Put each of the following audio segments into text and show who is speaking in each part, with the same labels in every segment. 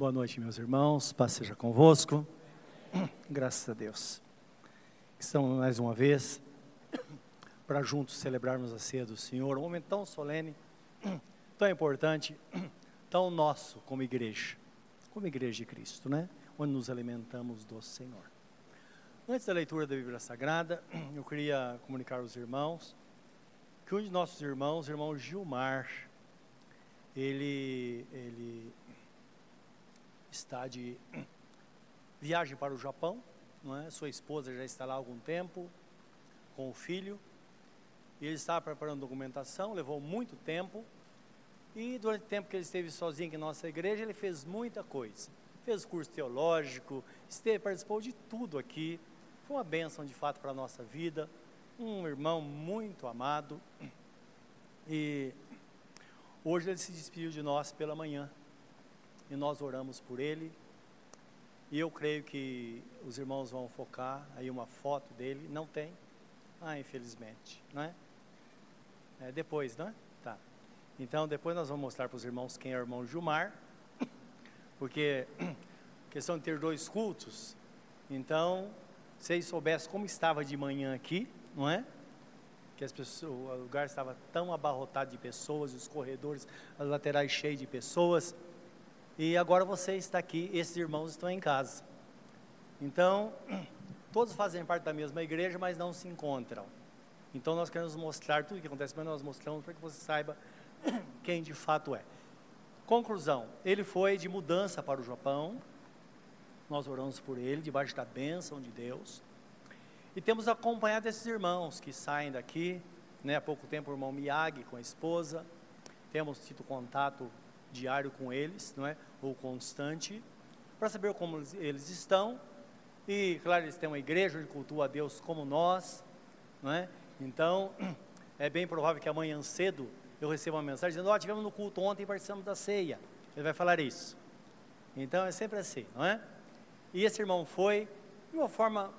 Speaker 1: Boa noite, meus irmãos. Paz seja convosco. Graças a Deus. Estamos mais uma vez para juntos celebrarmos a ceia do Senhor, um momento tão solene, tão importante, tão nosso como igreja, como igreja de Cristo, né? Onde nos alimentamos do Senhor. Antes da leitura da Bíblia Sagrada, eu queria comunicar aos irmãos que um de nossos irmãos, o irmão Gilmar, ele, ele está de viagem para o Japão, não é? Sua esposa já está lá há algum tempo com o filho. E ele estava preparando documentação, levou muito tempo. E durante o tempo que ele esteve sozinho aqui na nossa igreja, ele fez muita coisa. Fez curso teológico, esteve, participou de tudo aqui. Foi uma bênção de fato para a nossa vida. Um irmão muito amado. E hoje ele se despediu de nós pela manhã e nós oramos por ele. E eu creio que os irmãos vão focar aí uma foto dele. Não tem? Ah, infelizmente, não é? é depois, não é? Tá. Então, depois nós vamos mostrar para os irmãos quem é o irmão Gilmar, porque questão de ter dois cultos. Então, se eles soubessem como estava de manhã aqui, não é? Que as pessoas, o lugar estava tão abarrotado de pessoas, os corredores, as laterais cheios de pessoas. E agora você está aqui, esses irmãos estão em casa. Então, todos fazem parte da mesma igreja, mas não se encontram. Então nós queremos mostrar tudo o que acontece, mas nós mostramos para que você saiba quem de fato é. Conclusão: ele foi de mudança para o Japão. Nós oramos por ele, debaixo da bênção de Deus. E temos acompanhado esses irmãos que saem daqui. Né, há pouco tempo o irmão Miyagi com a esposa. Temos tido contato diário com eles, não é? Ou constante, para saber como eles estão. E, claro, eles têm uma igreja onde cultua a Deus como nós, não é? Então, é bem provável que amanhã cedo eu receba uma mensagem dizendo: Ó, oh, tivemos no culto ontem e participamos da ceia. Ele vai falar isso. Então, é sempre assim, não é? E esse irmão foi de uma forma,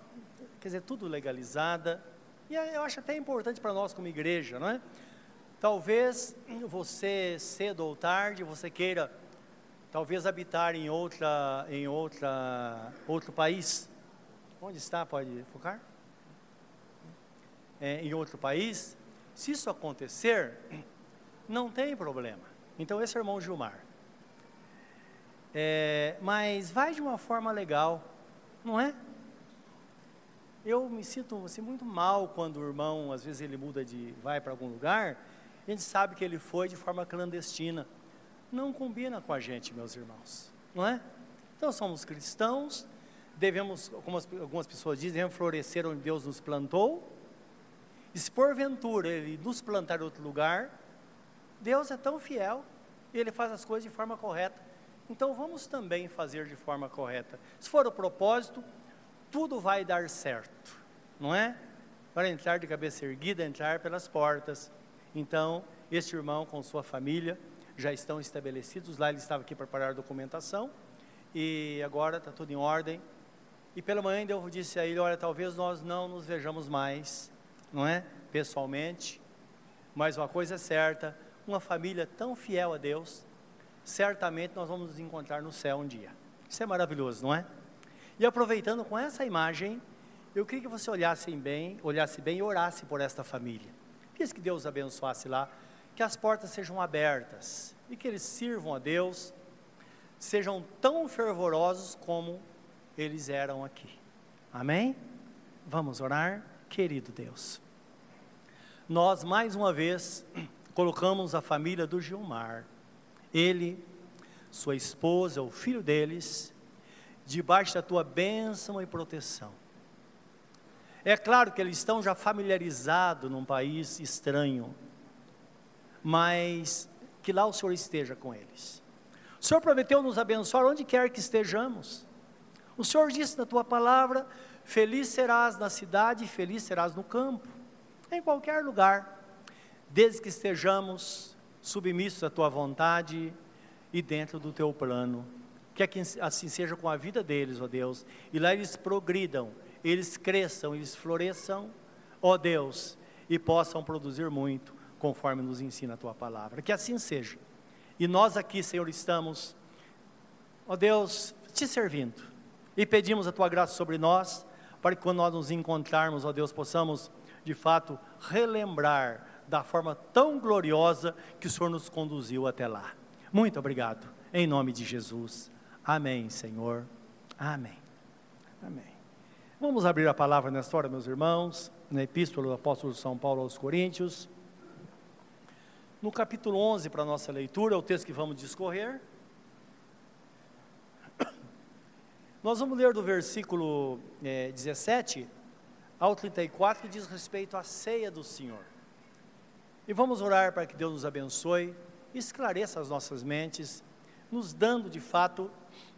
Speaker 1: quer dizer, tudo legalizada. E eu acho até importante para nós como igreja, não é? Talvez você cedo ou tarde você queira talvez habitar em outra em outra outro país. Onde está? Pode focar? É, em outro país. Se isso acontecer, não tem problema. Então esse é o irmão Gilmar. É, mas vai de uma forma legal, não é? Eu me sinto assim, muito mal quando o irmão, às vezes ele muda de, vai para algum lugar a gente sabe que ele foi de forma clandestina. Não combina com a gente, meus irmãos, não é? Então somos cristãos, devemos, como algumas pessoas dizem, florescer onde Deus nos plantou. E se porventura Ele nos plantar em outro lugar, Deus é tão fiel Ele faz as coisas de forma correta. Então vamos também fazer de forma correta. Se for o propósito, tudo vai dar certo, não é? Para entrar de cabeça erguida, entrar pelas portas então, este irmão com sua família já estão estabelecidos. Lá ele estava aqui para preparar a documentação e agora está tudo em ordem. E pela manhã eu disse a ele: Olha, talvez nós não nos vejamos mais, não é? Pessoalmente, mas uma coisa é certa: uma família tão fiel a Deus, certamente nós vamos nos encontrar no céu um dia. Isso é maravilhoso, não é? E aproveitando com essa imagem, eu queria que você olhasse bem, olhasse bem e orasse por esta família. Quis que Deus abençoasse lá, que as portas sejam abertas e que eles sirvam a Deus, sejam tão fervorosos como eles eram aqui. Amém? Vamos orar, querido Deus. Nós mais uma vez colocamos a família do Gilmar, ele, sua esposa, o filho deles, debaixo da tua bênção e proteção. É claro que eles estão já familiarizados num país estranho, mas que lá o Senhor esteja com eles. O Senhor prometeu nos abençoar onde quer que estejamos. O Senhor disse na tua palavra: Feliz serás na cidade, feliz serás no campo, em qualquer lugar, desde que estejamos submissos à tua vontade e dentro do teu plano. Que assim seja com a vida deles, ó Deus, e lá eles progridam eles cresçam, eles floresçam, ó Deus, e possam produzir muito, conforme nos ensina a tua palavra. Que assim seja. E nós aqui, Senhor, estamos Ó Deus, te servindo e pedimos a tua graça sobre nós, para que quando nós nos encontrarmos, ó Deus, possamos de fato relembrar da forma tão gloriosa que o Senhor nos conduziu até lá. Muito obrigado, em nome de Jesus. Amém, Senhor. Amém. Amém. Vamos abrir a palavra nesta hora, meus irmãos, na Epístola do Apóstolo São Paulo aos Coríntios. No capítulo 11, para a nossa leitura, o texto que vamos discorrer. Nós vamos ler do versículo é, 17 ao 34, que diz respeito à ceia do Senhor. E vamos orar para que Deus nos abençoe, esclareça as nossas mentes, nos dando de fato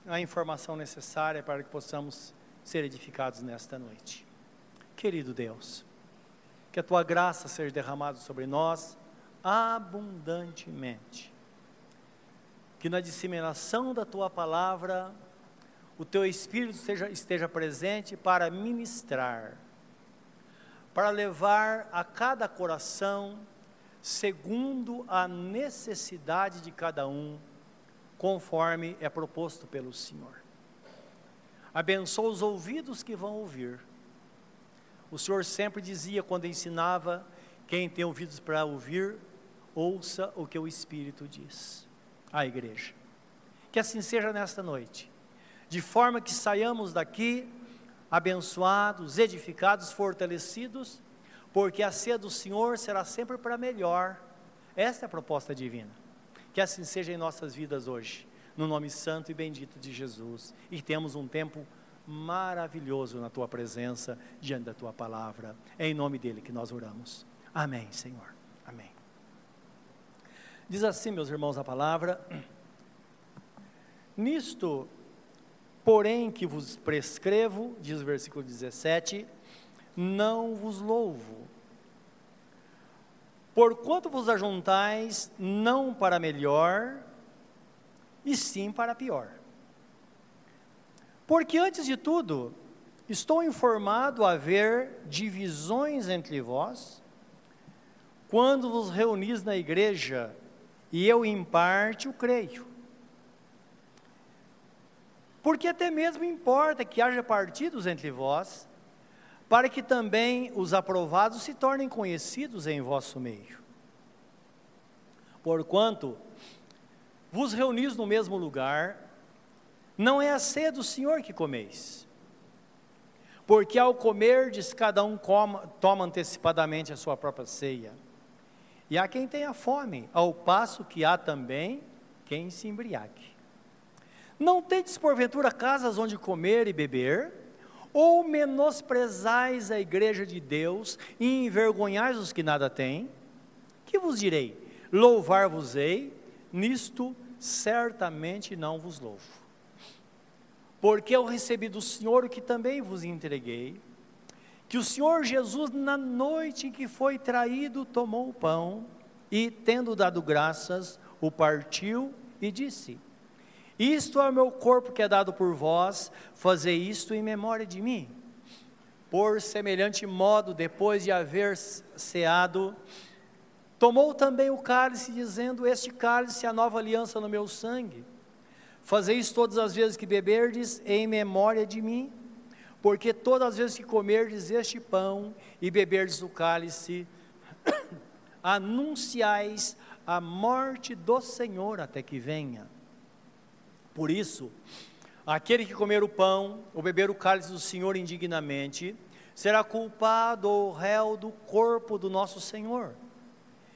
Speaker 1: a informação necessária para que possamos ser edificados nesta noite. Querido Deus, que a tua graça seja derramada sobre nós abundantemente. Que na disseminação da tua palavra o teu Espírito esteja, esteja presente para ministrar, para levar a cada coração, segundo a necessidade de cada um, conforme é proposto pelo Senhor. Abençoa os ouvidos que vão ouvir. O Senhor sempre dizia quando ensinava: quem tem ouvidos para ouvir, ouça o que o Espírito diz à igreja. Que assim seja nesta noite de forma que saiamos daqui abençoados, edificados, fortalecidos, porque a ceia do Senhor será sempre para melhor. Esta é a proposta divina. Que assim seja em nossas vidas hoje, no nome santo e bendito de Jesus, e temos um tempo maravilhoso na tua presença, diante da tua palavra. É em nome dele que nós oramos. Amém, Senhor. Amém. Diz assim, meus irmãos, a palavra: Nisto Porém, que vos prescrevo, diz o versículo 17, não vos louvo. Porquanto vos ajuntais não para melhor, e sim para pior. Porque antes de tudo, estou informado a haver divisões entre vós, quando vos reunis na igreja, e eu em parte o creio. Porque até mesmo importa que haja partidos entre vós, para que também os aprovados se tornem conhecidos em vosso meio. Porquanto vos reunis no mesmo lugar, não é a ceia do Senhor que comeis. Porque ao comerdes, cada um coma, toma antecipadamente a sua própria ceia. E há quem tenha fome, ao passo que há também quem se embriague. Não tendes porventura casas onde comer e beber? Ou menosprezais a igreja de Deus e envergonhais os que nada têm? Que vos direi? Louvar-vos-ei, nisto certamente não vos louvo. Porque eu recebi do Senhor o que também vos entreguei, que o Senhor Jesus, na noite em que foi traído, tomou o pão e, tendo dado graças, o partiu e disse: isto é o meu corpo que é dado por vós, fazei isto em memória de mim. Por semelhante modo, depois de haver ceado, tomou também o cálice, dizendo: Este cálice é a nova aliança no meu sangue. Fazeis todas as vezes que beberdes em memória de mim, porque todas as vezes que comerdes este pão e beberdes o cálice, anunciais a morte do Senhor até que venha. Por isso, aquele que comer o pão ou beber o cálice do Senhor indignamente, será culpado ou réu do corpo do nosso Senhor.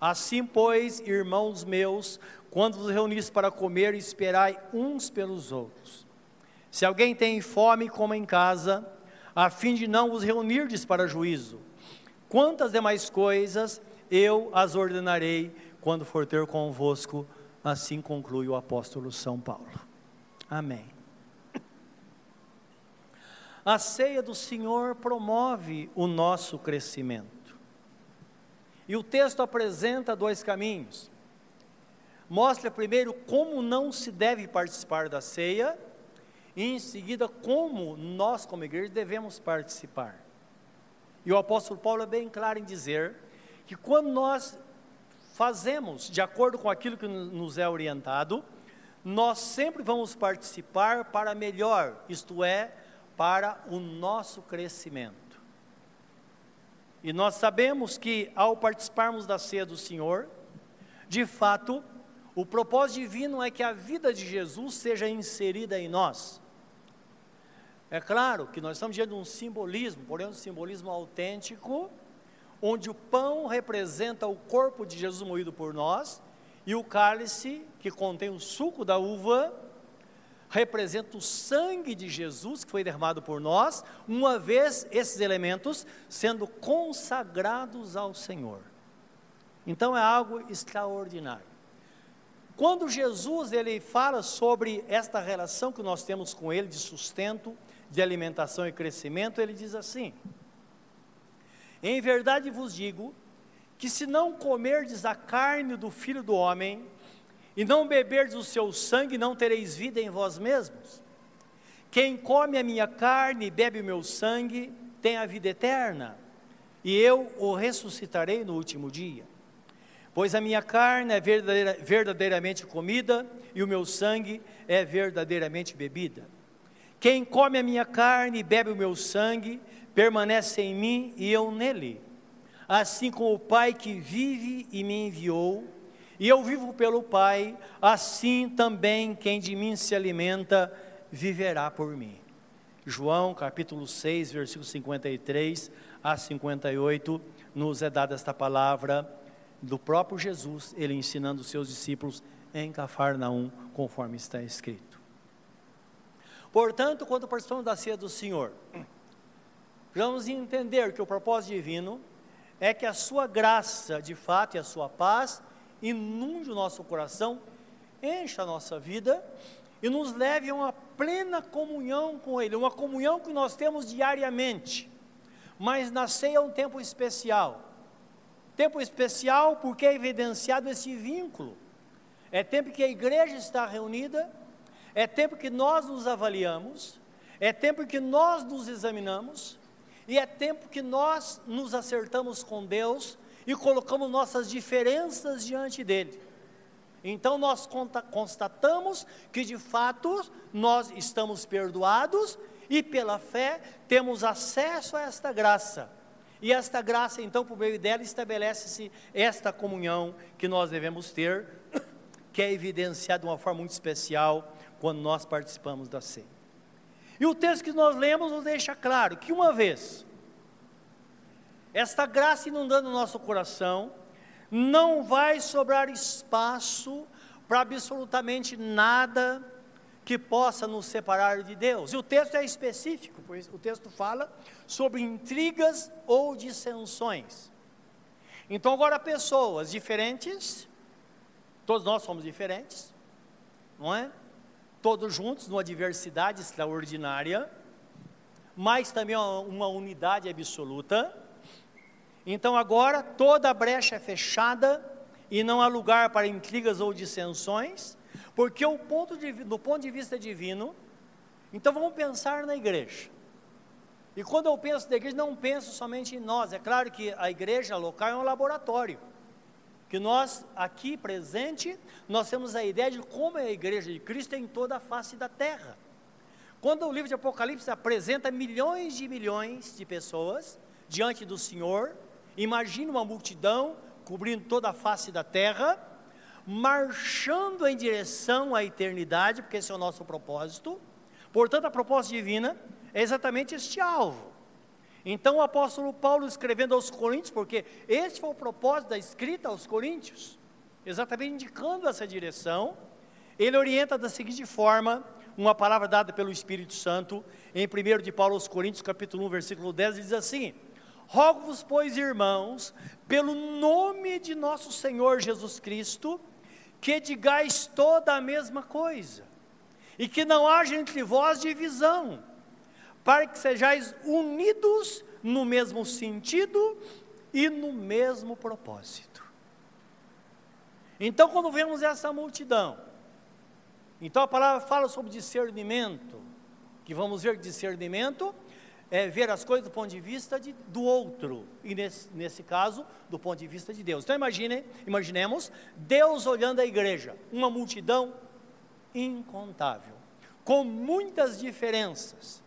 Speaker 1: Assim, pois, irmãos meus, quando vos reunis para comer, esperai uns pelos outros. Se alguém tem fome, coma em casa, a fim de não vos reunirdes para juízo. Quantas demais coisas eu as ordenarei quando for ter convosco Assim conclui o apóstolo São Paulo. Amém. a ceia do Senhor promove o nosso crescimento. E o texto apresenta dois caminhos. Mostra primeiro como não se deve participar da ceia, e em seguida como nós, como igreja, devemos participar. E o apóstolo Paulo é bem claro em dizer que quando nós fazemos de acordo com aquilo que nos é orientado, nós sempre vamos participar para melhor, isto é, para o nosso crescimento. E nós sabemos que ao participarmos da ceia do Senhor, de fato, o propósito divino é que a vida de Jesus seja inserida em nós. É claro que nós estamos diante de um simbolismo, porém um simbolismo autêntico, onde o pão representa o corpo de Jesus moído por nós, e o cálice, que contém o suco da uva, representa o sangue de Jesus que foi derramado por nós, uma vez esses elementos sendo consagrados ao Senhor. Então é algo extraordinário. Quando Jesus ele fala sobre esta relação que nós temos com ele de sustento, de alimentação e crescimento, ele diz assim: Em verdade vos digo que se não comerdes a carne do filho do homem, e não beberdes o seu sangue, não tereis vida em vós mesmos. Quem come a minha carne e bebe o meu sangue, tem a vida eterna, e eu o ressuscitarei no último dia. Pois a minha carne é verdadeira, verdadeiramente comida, e o meu sangue é verdadeiramente bebida. Quem come a minha carne e bebe o meu sangue, permanece em mim e eu nele assim como o Pai que vive e me enviou, e eu vivo pelo Pai, assim também quem de mim se alimenta viverá por mim. João capítulo 6, versículo 53 a 58, nos é dada esta palavra do próprio Jesus, ele ensinando os seus discípulos em Cafarnaum, conforme está escrito. Portanto, quando participamos da ceia do Senhor, vamos entender que o propósito divino é que a sua graça, de fato, e a sua paz inunde o nosso coração, encha a nossa vida e nos leve a uma plena comunhão com Ele, uma comunhão que nós temos diariamente. Mas na ceia é um tempo especial. Tempo especial porque é evidenciado esse vínculo. É tempo que a igreja está reunida, é tempo que nós nos avaliamos, é tempo que nós nos examinamos, e é tempo que nós nos acertamos com Deus e colocamos nossas diferenças diante dele. Então nós constatamos que de fato nós estamos perdoados e pela fé temos acesso a esta graça. E esta graça, então, por meio dela, estabelece-se esta comunhão que nós devemos ter, que é evidenciada de uma forma muito especial quando nós participamos da ceia. E o texto que nós lemos nos deixa claro que uma vez esta graça inundando o nosso coração, não vai sobrar espaço para absolutamente nada que possa nos separar de Deus. E o texto é específico, pois o texto fala sobre intrigas ou dissensões. Então, agora, pessoas diferentes, todos nós somos diferentes, não é? todos juntos, numa diversidade extraordinária, mas também uma unidade absoluta. Então agora toda brecha é fechada e não há lugar para intrigas ou dissensões, porque o ponto de, do ponto de vista divino, então vamos pensar na igreja. E quando eu penso na igreja, não penso somente em nós. É claro que a igreja local é um laboratório que nós aqui presente, nós temos a ideia de como é a igreja de Cristo em toda a face da terra. Quando o livro de Apocalipse apresenta milhões de milhões de pessoas diante do Senhor, imagine uma multidão cobrindo toda a face da terra, marchando em direção à eternidade, porque esse é o nosso propósito. Portanto, a proposta divina é exatamente este alvo. Então o apóstolo Paulo escrevendo aos Coríntios, porque esse foi o propósito da escrita aos Coríntios, exatamente indicando essa direção, ele orienta da seguinte forma, uma palavra dada pelo Espírito Santo, em 1 de Paulo aos Coríntios, capítulo 1, versículo 10, diz assim: Rogo-vos, pois, irmãos, pelo nome de nosso Senhor Jesus Cristo, que digais toda a mesma coisa, e que não haja entre vós divisão, para que sejais unidos no mesmo sentido e no mesmo propósito. Então, quando vemos essa multidão, então a palavra fala sobre discernimento, que vamos ver discernimento é ver as coisas do ponto de vista de, do outro, e nesse, nesse caso, do ponto de vista de Deus. Então imagine, imaginemos Deus olhando a igreja, uma multidão incontável, com muitas diferenças,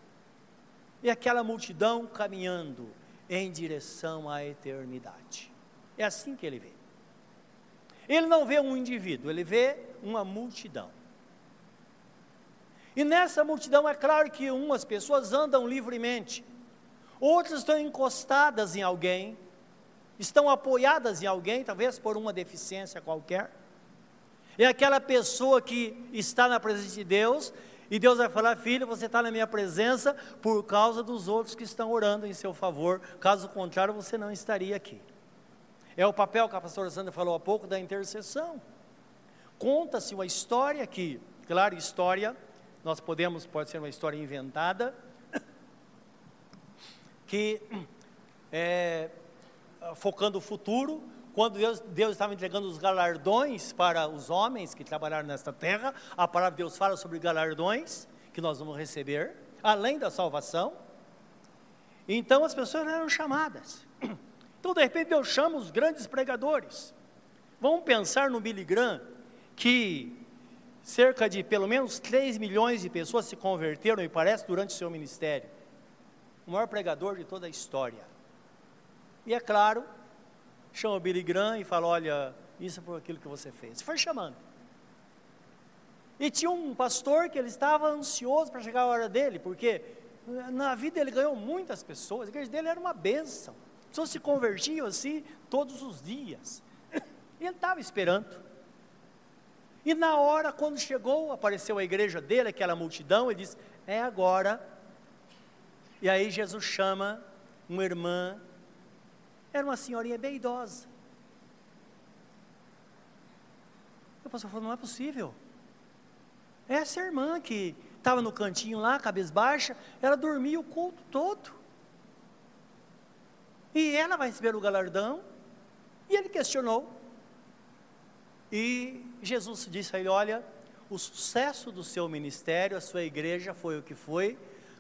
Speaker 1: e aquela multidão caminhando em direção à eternidade. É assim que ele vê. Ele não vê um indivíduo, ele vê uma multidão. E nessa multidão é claro que umas pessoas andam livremente, outras estão encostadas em alguém, estão apoiadas em alguém, talvez por uma deficiência qualquer. É aquela pessoa que está na presença de Deus, e Deus vai falar: Filho, você está na minha presença por causa dos outros que estão orando em seu favor, caso contrário, você não estaria aqui. É o papel que a pastora Sandra falou há pouco da intercessão. Conta-se uma história que, claro, história nós podemos, pode ser uma história inventada, que é, focando o futuro, quando Deus, Deus estava entregando os galardões para os homens que trabalharam nesta terra, a palavra de Deus fala sobre galardões que nós vamos receber, além da salvação. Então as pessoas eram chamadas. Então, de repente, Deus chama os grandes pregadores. Vamos pensar no Billy Graham, que cerca de pelo menos 3 milhões de pessoas se converteram, me parece, durante o seu ministério. O maior pregador de toda a história. E é claro, chama o Billy Graham e fala: Olha, isso é por aquilo que você fez. Foi chamando. E tinha um pastor que ele estava ansioso para chegar a hora dele, porque na vida ele ganhou muitas pessoas, a igreja dele era uma bênção. As pessoas se convertiam assim todos os dias. E ele estava esperando. E na hora, quando chegou, apareceu a igreja dele, aquela multidão, ele disse: É agora. E aí Jesus chama uma irmã, era uma senhorinha bem idosa. O pastor falou: Não é possível. Essa irmã que estava no cantinho lá, cabeça baixa, ela dormia o culto todo. E ela vai receber o galardão. E ele questionou: e Jesus disse a ele: Olha, o sucesso do seu ministério, a sua igreja foi o que foi,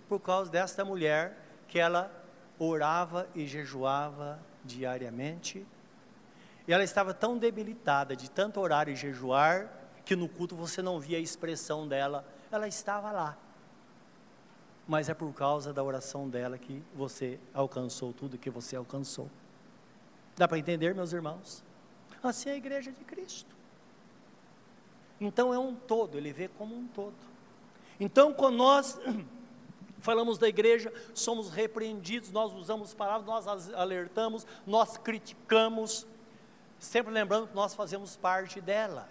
Speaker 1: por causa desta mulher que ela orava e jejuava diariamente. E ela estava tão debilitada de tanto orar e jejuar, que no culto você não via a expressão dela, ela estava lá. Mas é por causa da oração dela que você alcançou tudo que você alcançou. Dá para entender, meus irmãos? Assim é a igreja de Cristo. Então é um todo, ele vê como um todo. Então, quando nós falamos da igreja, somos repreendidos, nós usamos palavras, nós alertamos, nós criticamos, sempre lembrando que nós fazemos parte dela.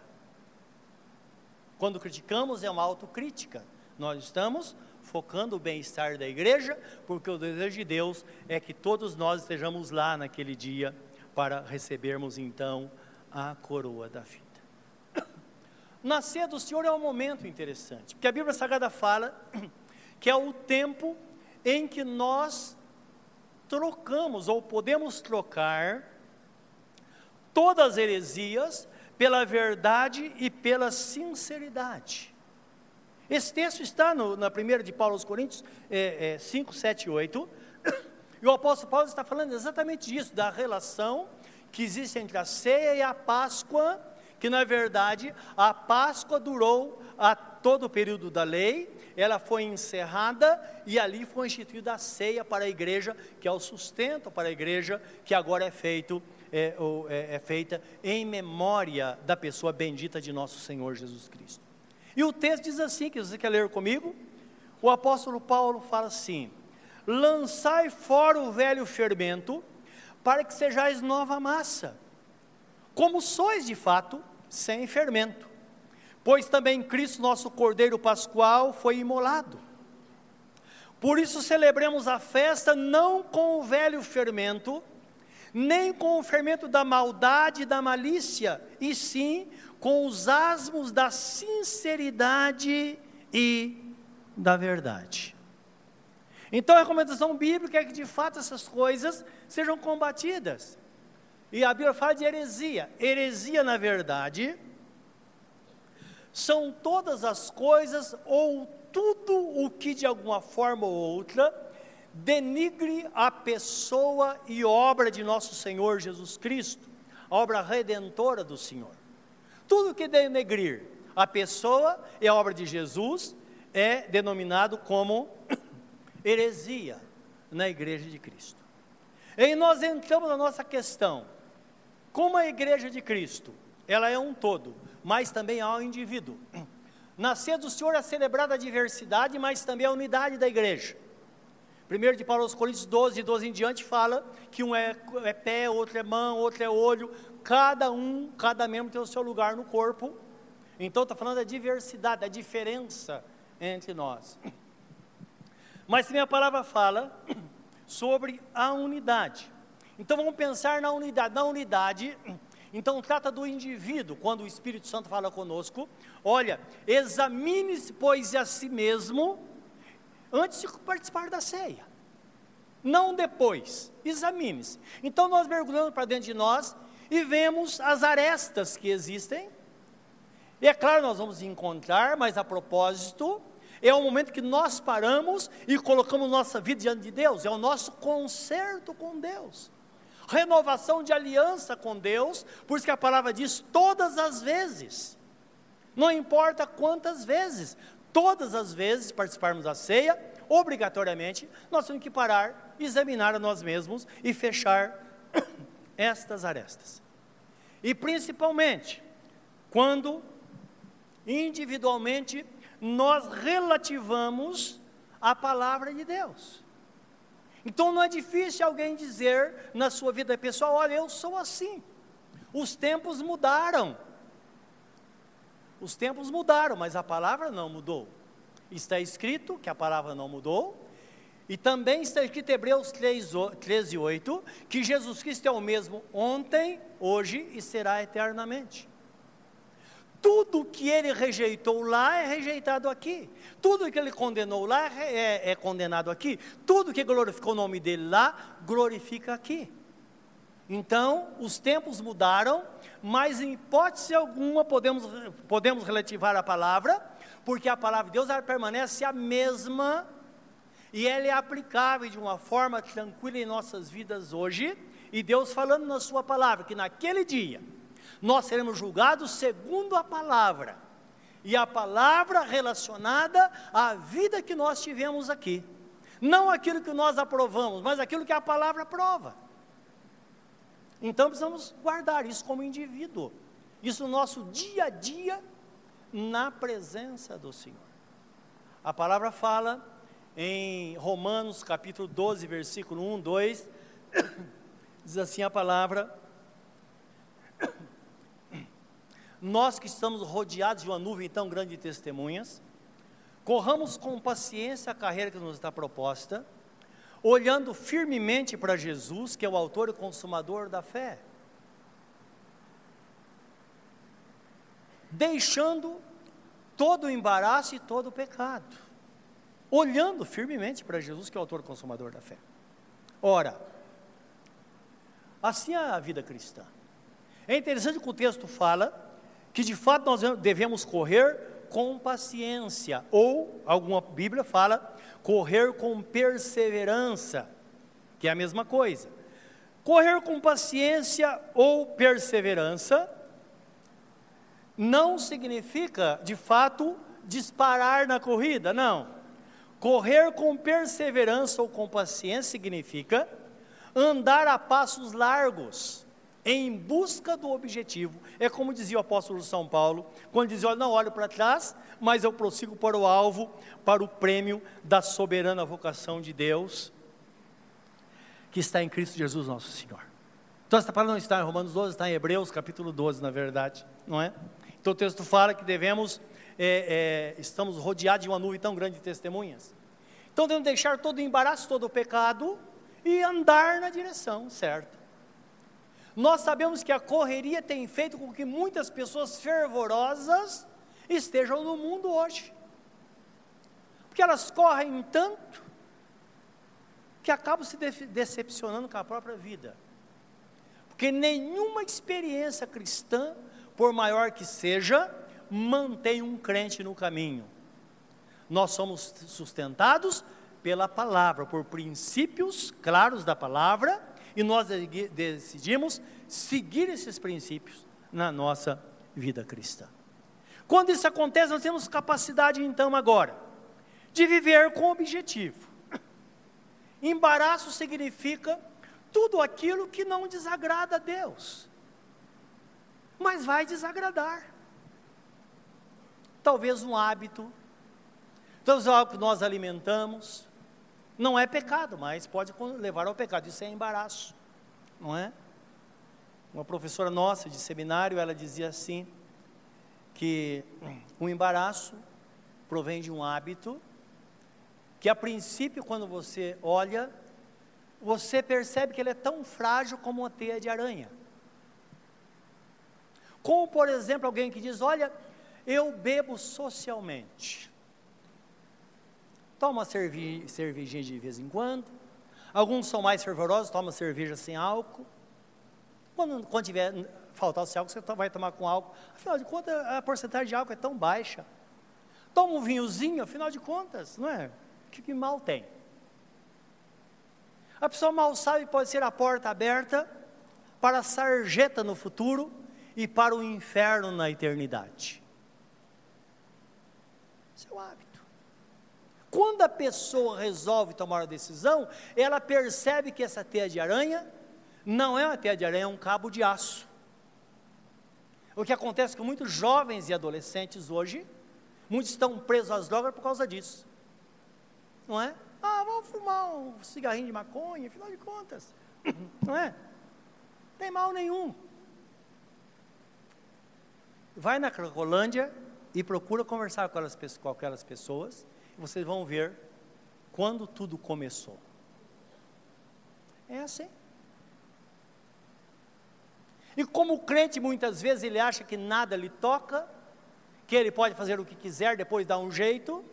Speaker 1: Quando criticamos, é uma autocrítica. Nós estamos focando o bem-estar da igreja, porque o desejo de Deus é que todos nós estejamos lá naquele dia para recebermos então a coroa da vida. Nascer do Senhor é um momento interessante, porque a Bíblia Sagrada fala que é o tempo em que nós trocamos ou podemos trocar todas as heresias pela verdade e pela sinceridade. Esse texto está no, na primeira de Paulo aos Coríntios é, é, 5, 7 e 8, e o apóstolo Paulo está falando exatamente disso, da relação que existe entre a ceia e a Páscoa, que na verdade a Páscoa durou a todo o período da lei, ela foi encerrada e ali foi instituída a ceia para a igreja, que é o sustento para a igreja, que agora é feito é, é, é feita em memória da pessoa bendita de nosso Senhor Jesus Cristo. E o texto diz assim, que você quer ler comigo? O apóstolo Paulo fala assim: lançai fora o velho fermento, para que sejais nova massa, como sois de fato sem fermento. Pois também Cristo, nosso Cordeiro Pascual, foi imolado. Por isso celebremos a festa não com o velho fermento, nem com o fermento da maldade e da malícia, e sim com os asmos da sinceridade e da verdade. Então a recomendação bíblica é que de fato essas coisas sejam combatidas. E a Bíblia fala de heresia. Heresia, na verdade, são todas as coisas ou tudo o que de alguma forma ou outra denigre a pessoa e obra de nosso Senhor Jesus Cristo, a obra redentora do Senhor. Tudo que denegrir a pessoa e a obra de Jesus é denominado como heresia na igreja de Cristo. E nós entramos na nossa questão. Como a igreja de Cristo, ela é um todo, mas também há um indivíduo. Nascer do Senhor é celebrada a diversidade, mas também a unidade da igreja. Primeiro de Paulo aos Coríntios 12, de 12 em diante, fala que um é, é pé, outro é mão, outro é olho, cada um, cada membro tem o seu lugar no corpo. Então está falando da diversidade, da diferença entre nós. Mas também a palavra fala sobre a unidade. Então vamos pensar na unidade. Na unidade, então trata do indivíduo, quando o Espírito Santo fala conosco, olha, examine-se, pois, a si mesmo antes de participar da ceia. Não depois, examine-se. Então nós mergulhamos para dentro de nós e vemos as arestas que existem. E é claro, nós vamos encontrar, mas a propósito, é o momento que nós paramos e colocamos nossa vida diante de Deus, é o nosso concerto com Deus. Renovação de aliança com Deus, por isso que a palavra diz todas as vezes. Não importa quantas vezes, todas as vezes participarmos da ceia, obrigatoriamente, nós temos que parar, examinar a nós mesmos e fechar estas arestas. E principalmente, quando individualmente nós relativamos a palavra de Deus. Então não é difícil alguém dizer na sua vida pessoal: olha, eu sou assim. Os tempos mudaram. Os tempos mudaram, mas a palavra não mudou. Está escrito que a palavra não mudou, e também está escrito em Hebreus 3, 13, 8, que Jesus Cristo é o mesmo ontem, hoje e será eternamente. Tudo que ele rejeitou lá é rejeitado aqui. Tudo que ele condenou lá é, é, condenado aqui. Tudo que glorificou o nome dele lá, glorifica aqui. Então, os tempos mudaram, mas em hipótese alguma podemos, podemos relativar a palavra, porque a palavra de Deus permanece a mesma e ela é aplicável de uma forma tranquila em nossas vidas hoje. E Deus falando na Sua palavra que naquele dia nós seremos julgados segundo a palavra, e a palavra relacionada à vida que nós tivemos aqui, não aquilo que nós aprovamos, mas aquilo que a palavra prova. Então precisamos guardar isso como indivíduo, isso no nosso dia a dia, na presença do Senhor. A palavra fala em Romanos capítulo 12, versículo 1, 2, diz assim a palavra: nós que estamos rodeados de uma nuvem tão grande de testemunhas, corramos com paciência a carreira que nos está proposta, olhando firmemente para Jesus, que é o autor e consumador da fé. Deixando todo o embaraço e todo o pecado. Olhando firmemente para Jesus, que é o autor e consumador da fé. Ora, assim é a vida cristã. É interessante que o texto fala que de fato nós devemos correr com paciência, ou alguma Bíblia fala correr com perseverança, que é a mesma coisa. Correr com paciência ou perseverança não significa, de fato, disparar na corrida, não. Correr com perseverança ou com paciência significa andar a passos largos em busca do objetivo. É como dizia o apóstolo São Paulo, quando dizia: Não olho para trás, mas eu prossigo para o alvo, para o prêmio da soberana vocação de Deus, que está em Cristo Jesus nosso Senhor. Então, essa palavra não está em Romanos 12, está em Hebreus capítulo 12, na verdade, não é? Então, o texto fala que devemos, é, é, estamos rodeados de uma nuvem tão grande de testemunhas. Então, devemos deixar todo o embaraço, todo o pecado e andar na direção certa. Nós sabemos que a correria tem feito com que muitas pessoas fervorosas estejam no mundo hoje. Porque elas correm tanto, que acabam se de decepcionando com a própria vida. Porque nenhuma experiência cristã, por maior que seja, mantém um crente no caminho. Nós somos sustentados pela palavra, por princípios claros da palavra, e nós decidimos seguir esses princípios na nossa vida cristã. Quando isso acontece, nós temos capacidade então agora de viver com objetivo. Embaraço significa tudo aquilo que não desagrada a Deus, mas vai desagradar. Talvez um hábito, talvez algo que nós alimentamos, não é pecado, mas pode levar ao pecado, isso é embaraço, não é? Uma professora nossa de seminário, ela dizia assim, que o embaraço provém de um hábito que a princípio quando você olha, você percebe que ele é tão frágil como uma teia de aranha. Como, por exemplo, alguém que diz: Olha, eu bebo socialmente. Toma cerve cervejinha de vez em quando. Alguns são mais fervorosos, toma cerveja sem álcool. Quando, quando tiver faltar o álcool, você vai tomar com álcool. Afinal de contas, a porcentagem de álcool é tão baixa. Toma um vinhozinho, afinal de contas, não é? Que, que mal tem? A pessoa mal sabe pode ser a porta aberta para a sarjeta no futuro e para o inferno na eternidade. Esse é hábito. Quando a pessoa resolve tomar a decisão, ela percebe que essa teia de aranha não é uma teia de aranha, é um cabo de aço. O que acontece com muitos jovens e adolescentes hoje, muitos estão presos às drogas por causa disso. Não é? Ah, vamos fumar um cigarrinho de maconha, afinal de contas. Não é? Tem mal nenhum. Vai na Cracolândia e procura conversar com aquelas, com aquelas pessoas, vocês vão ver quando tudo começou. É assim. E como o crente muitas vezes ele acha que nada lhe toca, que ele pode fazer o que quiser, depois dá um jeito,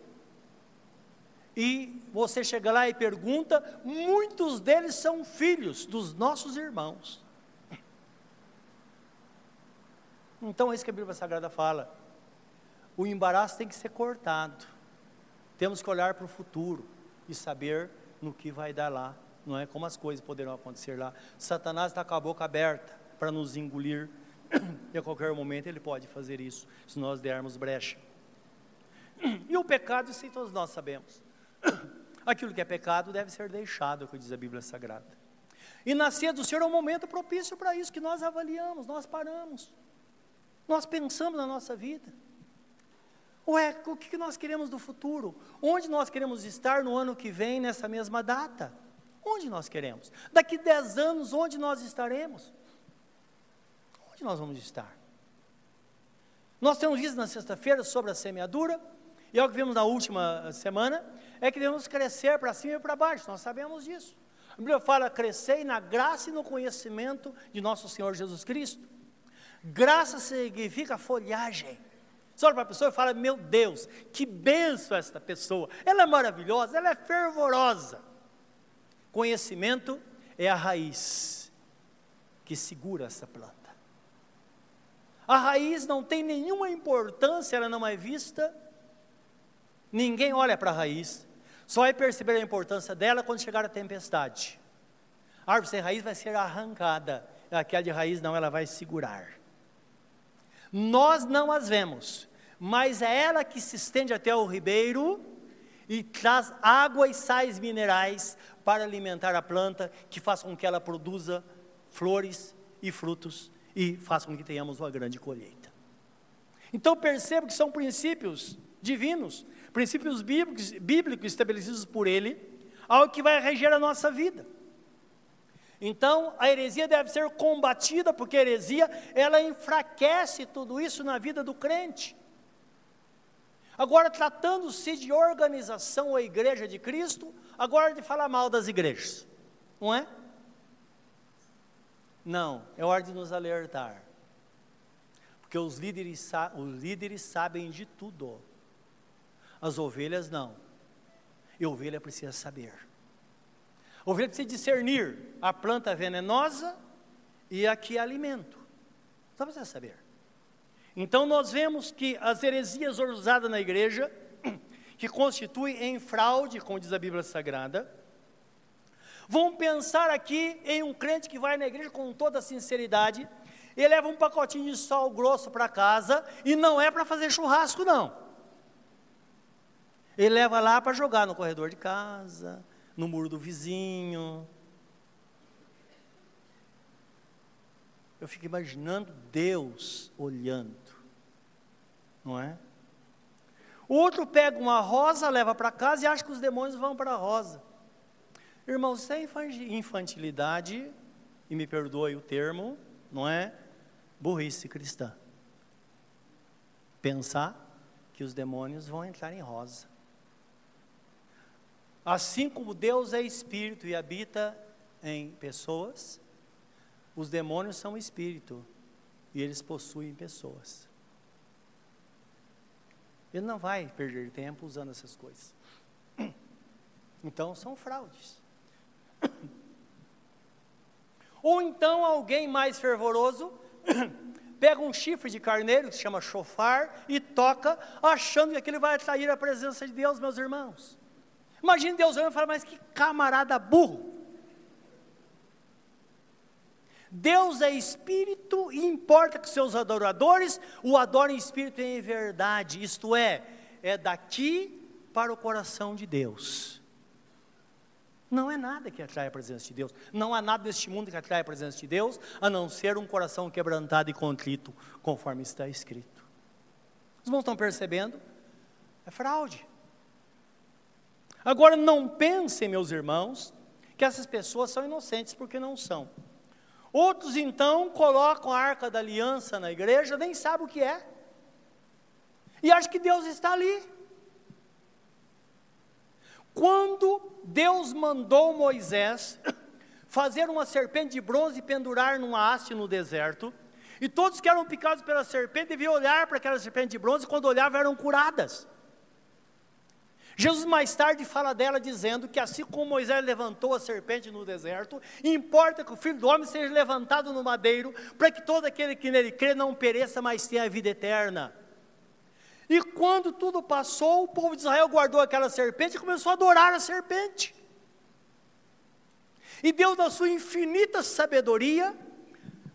Speaker 1: e você chega lá e pergunta, muitos deles são filhos dos nossos irmãos. Então é isso que a Bíblia Sagrada fala. O embaraço tem que ser cortado. Temos que olhar para o futuro e saber no que vai dar lá, não é como as coisas poderão acontecer lá. Satanás está com a boca aberta para nos engolir, e a qualquer momento ele pode fazer isso, se nós dermos brecha. E o pecado, isso todos nós sabemos. Aquilo que é pecado deve ser deixado, é o que diz a Bíblia Sagrada. E nascer do Senhor é um momento propício para isso, que nós avaliamos, nós paramos, nós pensamos na nossa vida. Ué, o que nós queremos do futuro? Onde nós queremos estar no ano que vem, nessa mesma data? Onde nós queremos? Daqui dez anos, onde nós estaremos? Onde nós vamos estar? Nós temos visto na sexta-feira sobre a semeadura, e é o que vimos na última semana, é que devemos crescer para cima e para baixo, nós sabemos disso. A Bíblia fala: crescer na graça e no conhecimento de nosso Senhor Jesus Cristo. Graça significa folhagem. Você olha para a pessoa e fala: Meu Deus, que benção esta pessoa. Ela é maravilhosa, ela é fervorosa. Conhecimento é a raiz que segura essa planta. A raiz não tem nenhuma importância, ela não é vista. Ninguém olha para a raiz. Só vai perceber a importância dela quando chegar a tempestade. A árvore sem raiz vai ser arrancada. Aquela de raiz não, ela vai segurar. Nós não as vemos, mas é ela que se estende até o ribeiro e traz água e sais minerais para alimentar a planta, que faz com que ela produza flores e frutos e faça com que tenhamos uma grande colheita. Então perceba que são princípios divinos princípios bíblicos, bíblicos estabelecidos por Ele, algo que vai reger a nossa vida. Então, a heresia deve ser combatida, porque a heresia, ela enfraquece tudo isso na vida do crente. Agora, tratando-se de organização ou igreja de Cristo, agora de falar mal das igrejas, não é? Não, é hora de nos alertar. Porque os líderes, os líderes sabem de tudo. As ovelhas não. E a ovelha precisa saber. Ovelha precisa discernir a planta venenosa e a que alimento. Só você saber. Então nós vemos que as heresias usadas na igreja, que constituem em fraude, como diz a Bíblia Sagrada, vão pensar aqui em um crente que vai na igreja com toda sinceridade, ele leva um pacotinho de sal grosso para casa e não é para fazer churrasco, não. Ele leva lá para jogar no corredor de casa, no muro do vizinho. Eu fico imaginando Deus olhando, não é? O outro pega uma rosa, leva para casa e acha que os demônios vão para a rosa. Irmão, isso é infantilidade, e me perdoe o termo, não é? burrice cristã. Pensar que os demônios vão entrar em rosa. Assim como Deus é espírito e habita em pessoas, os demônios são espírito e eles possuem pessoas. Ele não vai perder tempo usando essas coisas. Então são fraudes. Ou então alguém mais fervoroso pega um chifre de carneiro, que se chama chofar, e toca, achando que aquilo vai atrair a presença de Deus, meus irmãos. Imagine Deus olhando e falar, mas que camarada burro. Deus é espírito e importa que seus adoradores o adorem em espírito e em verdade, isto é, é daqui para o coração de Deus. Não é nada que atrai a presença de Deus. Não há nada neste mundo que atrai a presença de Deus, a não ser um coração quebrantado e contrito, conforme está escrito. Os irmãos estão percebendo? É fraude. Agora, não pensem, meus irmãos, que essas pessoas são inocentes, porque não são. Outros, então, colocam a arca da aliança na igreja, nem sabem o que é, e acham que Deus está ali. Quando Deus mandou Moisés fazer uma serpente de bronze e pendurar numa haste no deserto, e todos que eram picados pela serpente deviam olhar para aquela serpente de bronze, e quando olhavam eram curadas. Jesus mais tarde fala dela dizendo que assim como Moisés levantou a serpente no deserto, importa que o filho do homem seja levantado no madeiro, para que todo aquele que nele crê não pereça, mas tenha a vida eterna. E quando tudo passou, o povo de Israel guardou aquela serpente e começou a adorar a serpente. E Deus, na sua infinita sabedoria,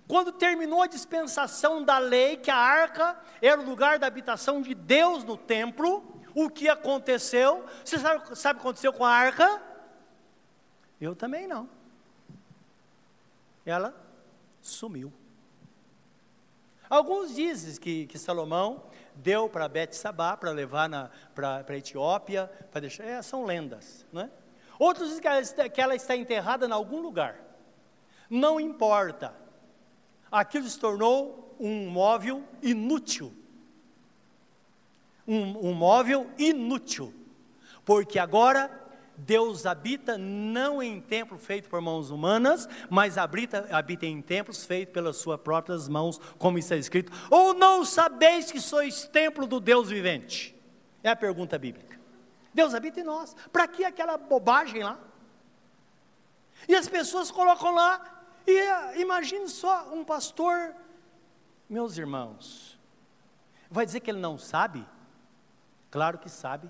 Speaker 1: quando terminou a dispensação da lei, que a arca era o lugar da habitação de Deus no templo, o que aconteceu? Você sabe, sabe o que aconteceu com a arca? Eu também não. Ela sumiu. Alguns dizem que, que Salomão deu para Bet Sabá para levar para a Etiópia, para deixar. É, são lendas, não é? Outros dizem que ela, que ela está enterrada em algum lugar. Não importa. Aquilo se tornou um móvel inútil. Um, um móvel inútil. Porque agora Deus habita não em templo feito por mãos humanas, mas habita, habita em templos feitos pelas suas próprias mãos, como está escrito. Ou não sabeis que sois templo do Deus vivente? É a pergunta bíblica. Deus habita em nós. Para que aquela bobagem lá? E as pessoas colocam lá, e ah, imagine só um pastor, meus irmãos, vai dizer que ele não sabe? Claro que sabe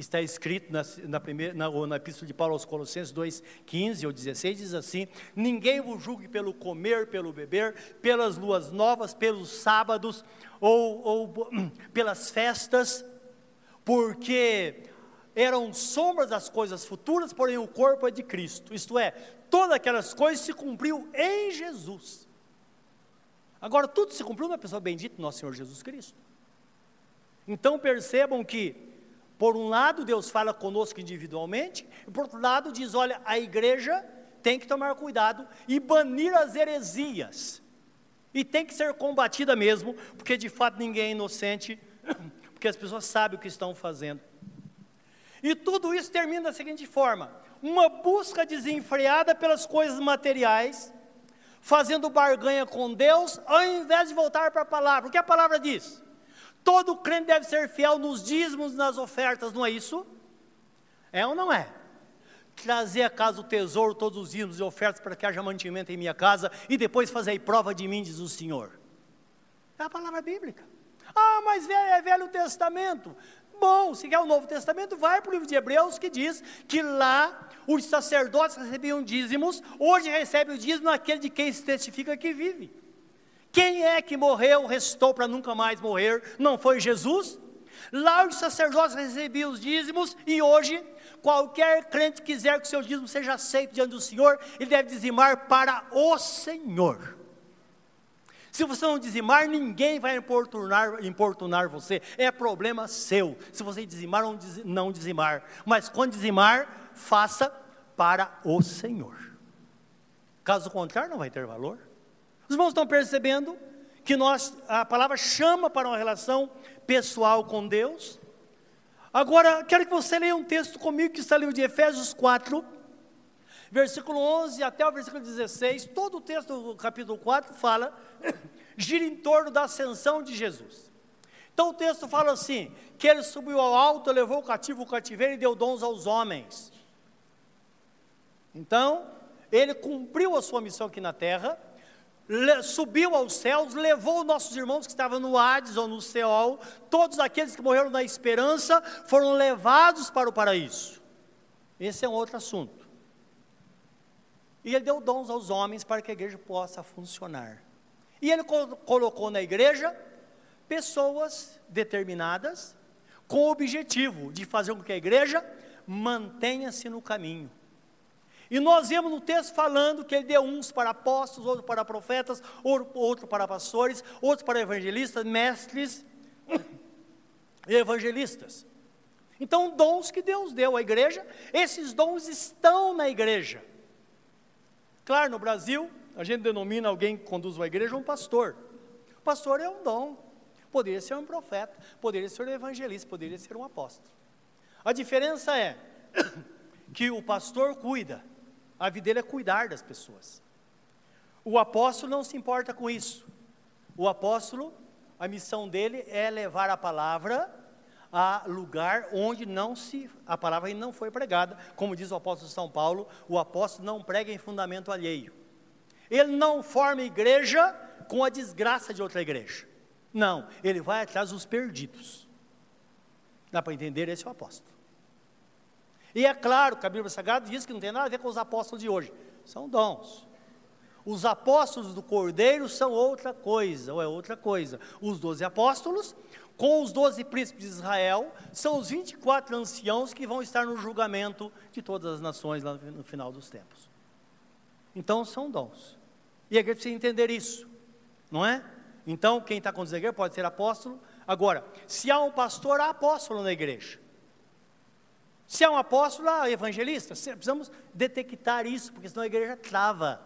Speaker 1: está escrito na, na, primeira, na, na Epístola de Paulo aos Colossenses 2, 15 ou 16, diz assim: Ninguém vos julgue pelo comer, pelo beber, pelas luas novas, pelos sábados ou, ou pelas festas, porque eram sombras das coisas futuras, porém o corpo é de Cristo. Isto é, todas aquelas coisas se cumpriu em Jesus. Agora, tudo se cumpriu na pessoa bendita, nosso Senhor Jesus Cristo. Então percebam que por um lado, Deus fala conosco individualmente, e por outro lado, diz: olha, a igreja tem que tomar cuidado e banir as heresias. E tem que ser combatida mesmo, porque de fato ninguém é inocente, porque as pessoas sabem o que estão fazendo. E tudo isso termina da seguinte forma: uma busca desenfreada pelas coisas materiais, fazendo barganha com Deus, ao invés de voltar para a palavra. O que a palavra diz? Todo crente deve ser fiel nos dízimos, nas ofertas, não é isso? É ou não é? trazer a casa o tesouro, todos os ídolos e ofertas para que haja mantimento em minha casa e depois fazer prova de mim, diz o Senhor. É a palavra bíblica. Ah, mas é Velho Testamento. Bom, se quer o Novo Testamento, vai para o livro de Hebreus que diz que lá os sacerdotes recebiam dízimos, hoje recebe o dízimo aquele de quem se testifica que vive. Quem é que morreu, restou para nunca mais morrer? Não foi Jesus? Lá os sacerdotes recebiam os dízimos e hoje qualquer crente quiser que o seu dízimo seja aceito diante do Senhor, ele deve dizimar para o Senhor. Se você não dizimar, ninguém vai importunar, importunar você. É problema seu. Se você dizimar ou não dizimar. Mas quando dizimar, faça para o Senhor. Caso contrário, não vai ter valor. Os irmãos estão percebendo que nós, a palavra chama para uma relação pessoal com Deus. Agora, quero que você leia um texto comigo que está ali de Efésios 4, versículo 11 até o versículo 16. Todo o texto do capítulo 4 fala, gira em torno da ascensão de Jesus. Então o texto fala assim: que ele subiu ao alto, levou o cativo o cativeiro e deu dons aos homens. Então, ele cumpriu a sua missão aqui na terra, subiu aos céus, levou nossos irmãos que estavam no Hades ou no Seol, todos aqueles que morreram na esperança foram levados para o paraíso. Esse é um outro assunto. E ele deu dons aos homens para que a igreja possa funcionar. E ele colocou na igreja pessoas determinadas com o objetivo de fazer com que a igreja mantenha-se no caminho. E nós vemos no texto falando que ele deu uns para apóstolos, outros para profetas, outro para pastores, outros para evangelistas, mestres e evangelistas. Então, dons que Deus deu à igreja, esses dons estão na igreja. Claro, no Brasil, a gente denomina alguém que conduz uma igreja um pastor. O pastor é um dom. Poderia ser um profeta, poderia ser um evangelista, poderia ser um apóstolo. A diferença é que o pastor cuida, a vida dele é cuidar das pessoas. O apóstolo não se importa com isso. O apóstolo, a missão dele é levar a palavra a lugar onde não se a palavra não foi pregada, como diz o apóstolo São Paulo, o apóstolo não prega em fundamento alheio. Ele não forma igreja com a desgraça de outra igreja. Não, ele vai atrás dos perdidos. Dá para entender? Esse é o apóstolo. E é claro que a Bíblia Sagrada diz que não tem nada a ver com os apóstolos de hoje, são dons. Os apóstolos do Cordeiro são outra coisa, ou é outra coisa. Os doze apóstolos, com os doze príncipes de Israel, são os 24 anciãos que vão estar no julgamento de todas as nações lá no final dos tempos. Então são dons. E a igreja precisa entender isso, não é? Então, quem está conduzindo a igreja pode ser apóstolo. Agora, se há um pastor, há apóstolo na igreja. Se é um apóstolo, ah, evangelista, precisamos detectar isso, porque senão a igreja trava.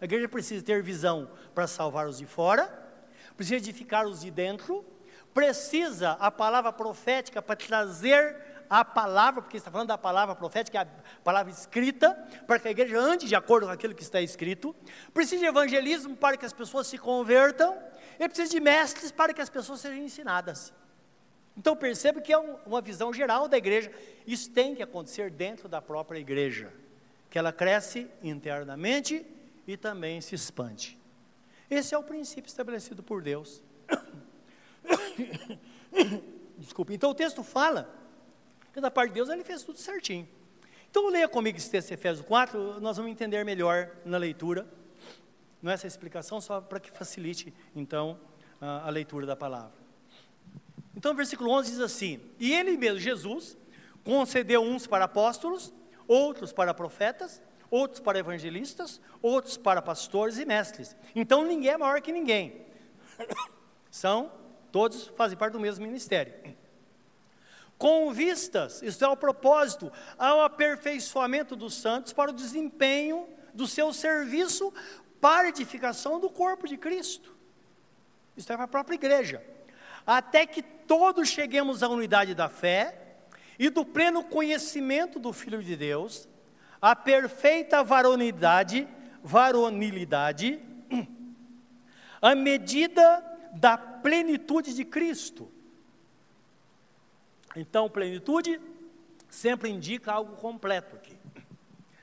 Speaker 1: A igreja precisa ter visão para salvar os de fora, precisa edificar os de dentro, precisa a palavra profética para trazer a palavra, porque está falando da palavra profética, a palavra escrita, para que a igreja ande de acordo com aquilo que está escrito. Precisa de evangelismo para que as pessoas se convertam, e precisa de mestres para que as pessoas sejam ensinadas. Então perceba que é um, uma visão geral da igreja. Isso tem que acontecer dentro da própria igreja, que ela cresce internamente e também se expande. Esse é o princípio estabelecido por Deus. Desculpe. Então o texto fala que da parte de Deus ele fez tudo certinho. Então leia comigo esse texto Efésios 4, nós vamos entender melhor na leitura. Não é essa explicação, só para que facilite então a, a leitura da palavra. Então, o versículo 11 diz assim: E ele mesmo, Jesus, concedeu uns para apóstolos, outros para profetas, outros para evangelistas, outros para pastores e mestres. Então, ninguém é maior que ninguém. São, todos fazem parte do mesmo ministério. Com vistas, isto é o propósito, ao aperfeiçoamento dos santos para o desempenho do seu serviço para edificação do corpo de Cristo. Isso é para a própria igreja até que todos cheguemos à unidade da fé e do pleno conhecimento do Filho de Deus, à perfeita varonilidade, varonilidade, à medida da plenitude de Cristo. Então, plenitude sempre indica algo completo aqui.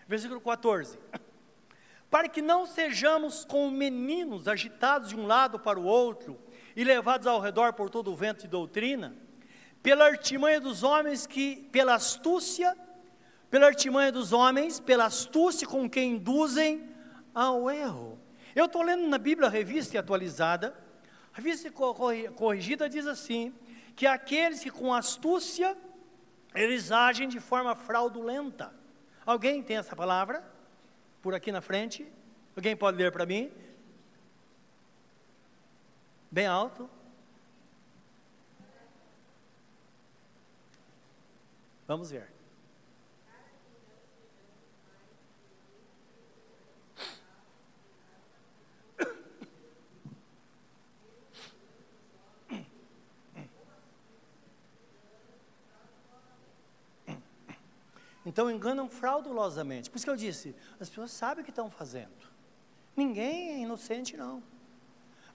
Speaker 1: Versículo 14. Para que não sejamos como meninos agitados de um lado para o outro e levados ao redor por todo o vento de doutrina, pela artimanha dos homens que, pela astúcia, pela artimanha dos homens, pela astúcia com que induzem ao erro. Eu estou lendo na Bíblia revista atualizada, a revista corrigida diz assim, que aqueles que com astúcia, eles agem de forma fraudulenta. Alguém tem essa palavra? Por aqui na frente? Alguém pode ler para mim? Bem alto. Vamos ver. Então enganam fraudulosamente. Por isso que eu disse, as pessoas sabem o que estão fazendo. Ninguém é inocente, não.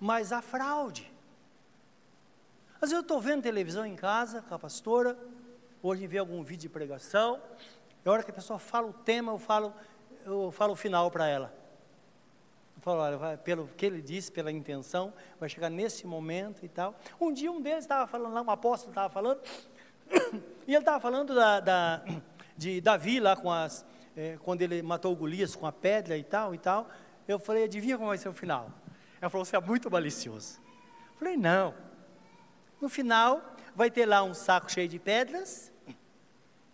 Speaker 1: Mas há fraude. Às vezes eu estou vendo televisão em casa com a pastora, hoje vê algum vídeo de pregação, e a hora que a pessoa fala o tema, eu falo, eu falo o final para ela. Eu falo, olha, vai, pelo que ele disse, pela intenção, vai chegar nesse momento e tal. Um dia um deles estava falando lá, um apóstolo estava falando, e ele estava falando da, da de Davi lá com as, é, quando ele matou Golias com a pedra e tal e tal. Eu falei, adivinha como vai ser o final? Ela falou, você é muito malicioso. Eu falei, não. No final, vai ter lá um saco cheio de pedras,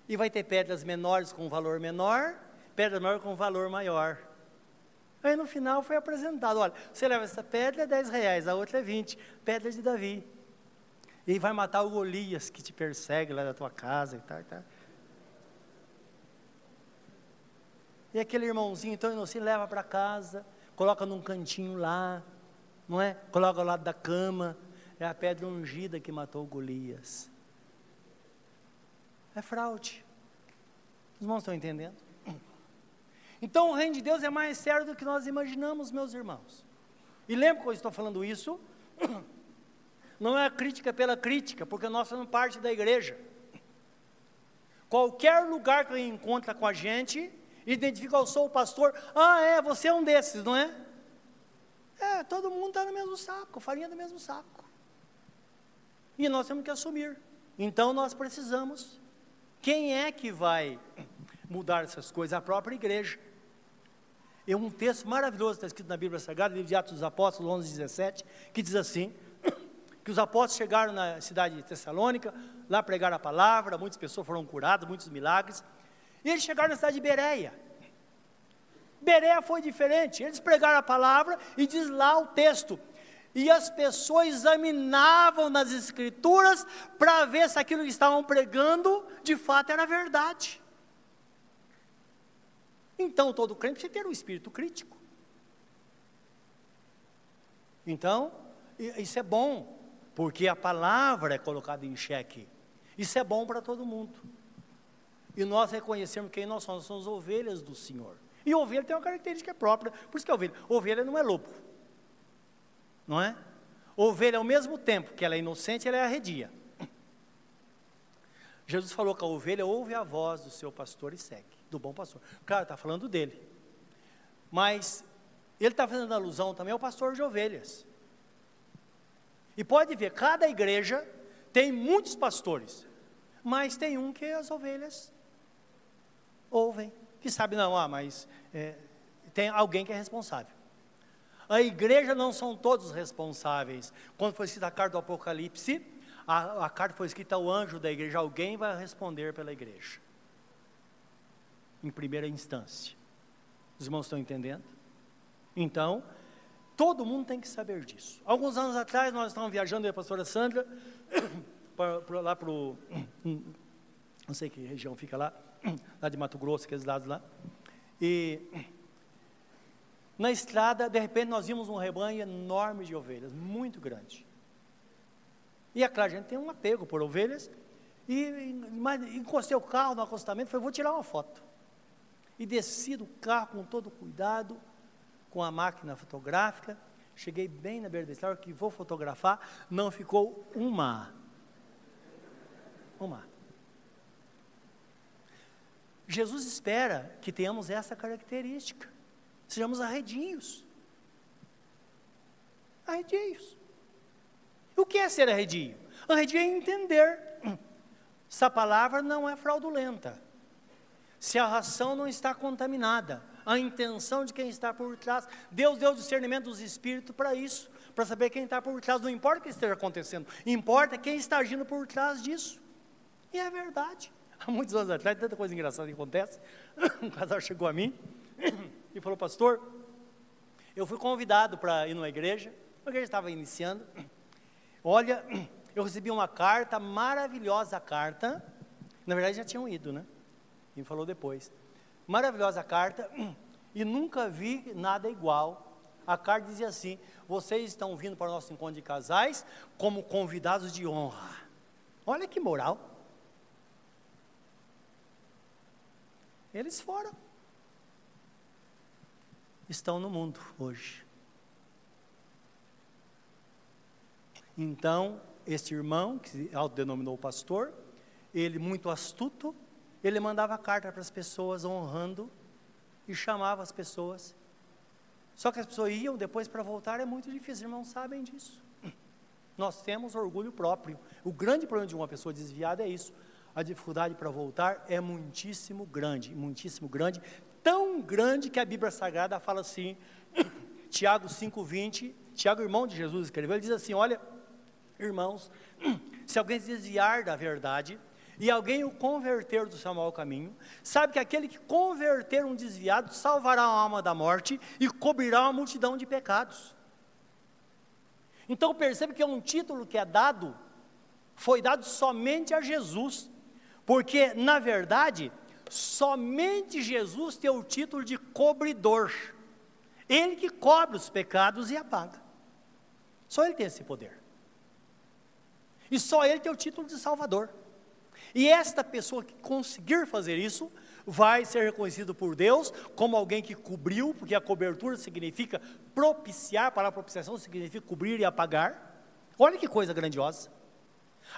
Speaker 1: e vai ter pedras menores com valor menor, pedra maior com valor maior. Aí no final foi apresentado, olha, você leva essa pedra é 10 reais, a outra é 20, pedra de Davi. E vai matar o Golias que te persegue lá da tua casa e tal, e tal. E aquele irmãozinho tão inocente leva para casa, coloca num cantinho lá, não é? Coloca ao lado da cama. É a pedra ungida que matou Golias. É fraude. Os irmãos estão entendendo? Então o reino de Deus é mais sério do que nós imaginamos, meus irmãos. E lembra que eu estou falando isso? Não é a crítica pela crítica, porque nós somos parte da igreja. Qualquer lugar que ele encontra com a gente, identifica, eu sou o pastor, ah, é, você é um desses, não é? É, todo mundo está no mesmo saco, farinha do mesmo saco. E nós temos que assumir. Então nós precisamos. Quem é que vai mudar essas coisas? A própria igreja. É um texto maravilhoso está escrito na Bíblia Sagrada, livro de Atos dos Apóstolos 11, 17, que diz assim: que os apóstolos chegaram na cidade de Tessalônica, lá pregaram a palavra, muitas pessoas foram curadas, muitos milagres. E eles chegaram na cidade de Bereia. Bereia foi diferente. Eles pregaram a palavra e diz lá o texto. E as pessoas examinavam nas escrituras para ver se aquilo que estavam pregando de fato era verdade. Então todo crente precisa ter um espírito crítico. Então, isso é bom, porque a palavra é colocada em xeque. Isso é bom para todo mundo e nós reconhecemos quem nós somos, nós somos ovelhas do Senhor. E ovelha tem uma característica própria, por isso que é ovelha. Ovelha não é lobo, não é? Ovelha, ao mesmo tempo que ela é inocente, ela é arredia. Jesus falou que a ovelha ouve a voz do seu pastor e segue, do bom pastor. Claro, está falando dele. Mas ele está fazendo alusão também ao pastor de ovelhas. E pode ver, cada igreja tem muitos pastores, mas tem um que as ovelhas ouvem, que sabe, não, ah, mas é, tem alguém que é responsável. A igreja não são todos responsáveis. Quando foi escrita a carta do Apocalipse, a, a carta foi escrita ao anjo da igreja, alguém vai responder pela igreja. Em primeira instância. Os irmãos estão entendendo? Então, todo mundo tem que saber disso. Alguns anos atrás, nós estávamos viajando, eu e a pastora Sandra, lá para o. Não sei que região fica lá lá de Mato Grosso, aqueles lados lá. E na estrada, de repente, nós vimos um rebanho enorme de ovelhas, muito grande. E é claro, a gente tem um apego por ovelhas. E mas, encostei o carro no acostamento, falei, vou tirar uma foto. E desci do carro com todo cuidado, com a máquina fotográfica. Cheguei bem na beira da estrada, que vou fotografar, não ficou uma. Uma. Jesus espera que tenhamos essa característica. Sejamos arredios. Arredios. O que é ser arredio? Arredio é entender. Essa palavra não é fraudulenta. Se a ração não está contaminada, a intenção de quem está por trás. Deus deu discernimento dos espíritos para isso, para saber quem está por trás. Não importa o que esteja acontecendo, importa quem está agindo por trás disso. E é verdade. Há muitos anos atrás, tanta coisa engraçada que acontece. Um casal chegou a mim e falou, pastor, eu fui convidado para ir numa igreja, a igreja estava iniciando. Olha, eu recebi uma carta, maravilhosa carta. Na verdade já tinham ido, né? E falou depois. Maravilhosa carta, e nunca vi nada igual. A carta dizia assim: vocês estão vindo para o nosso encontro de casais como convidados de honra. Olha que moral. Eles foram. Estão no mundo hoje. Então, este irmão, que autodenominou pastor, ele muito astuto, ele mandava carta para as pessoas honrando e chamava as pessoas. Só que as pessoas iam depois para voltar é muito difícil, irmãos sabem disso. Nós temos orgulho próprio. O grande problema de uma pessoa desviada é isso. A dificuldade para voltar é muitíssimo grande, muitíssimo grande, tão grande que a Bíblia Sagrada fala assim, Tiago 5:20, Tiago, irmão de Jesus, escreveu, ele diz assim: Olha, Irmãos, se alguém se desviar da verdade e alguém o converter do seu mau caminho, sabe que aquele que converter um desviado salvará a alma da morte e cobrirá uma multidão de pecados. Então percebe que é um título que é dado, foi dado somente a Jesus, porque na verdade, somente Jesus tem o título de cobridor. Ele que cobre os pecados e apaga. Só ele tem esse poder. E só ele tem o título de Salvador. E esta pessoa que conseguir fazer isso, vai ser reconhecido por Deus como alguém que cobriu, porque a cobertura significa propiciar, para a propiciação significa cobrir e apagar. Olha que coisa grandiosa.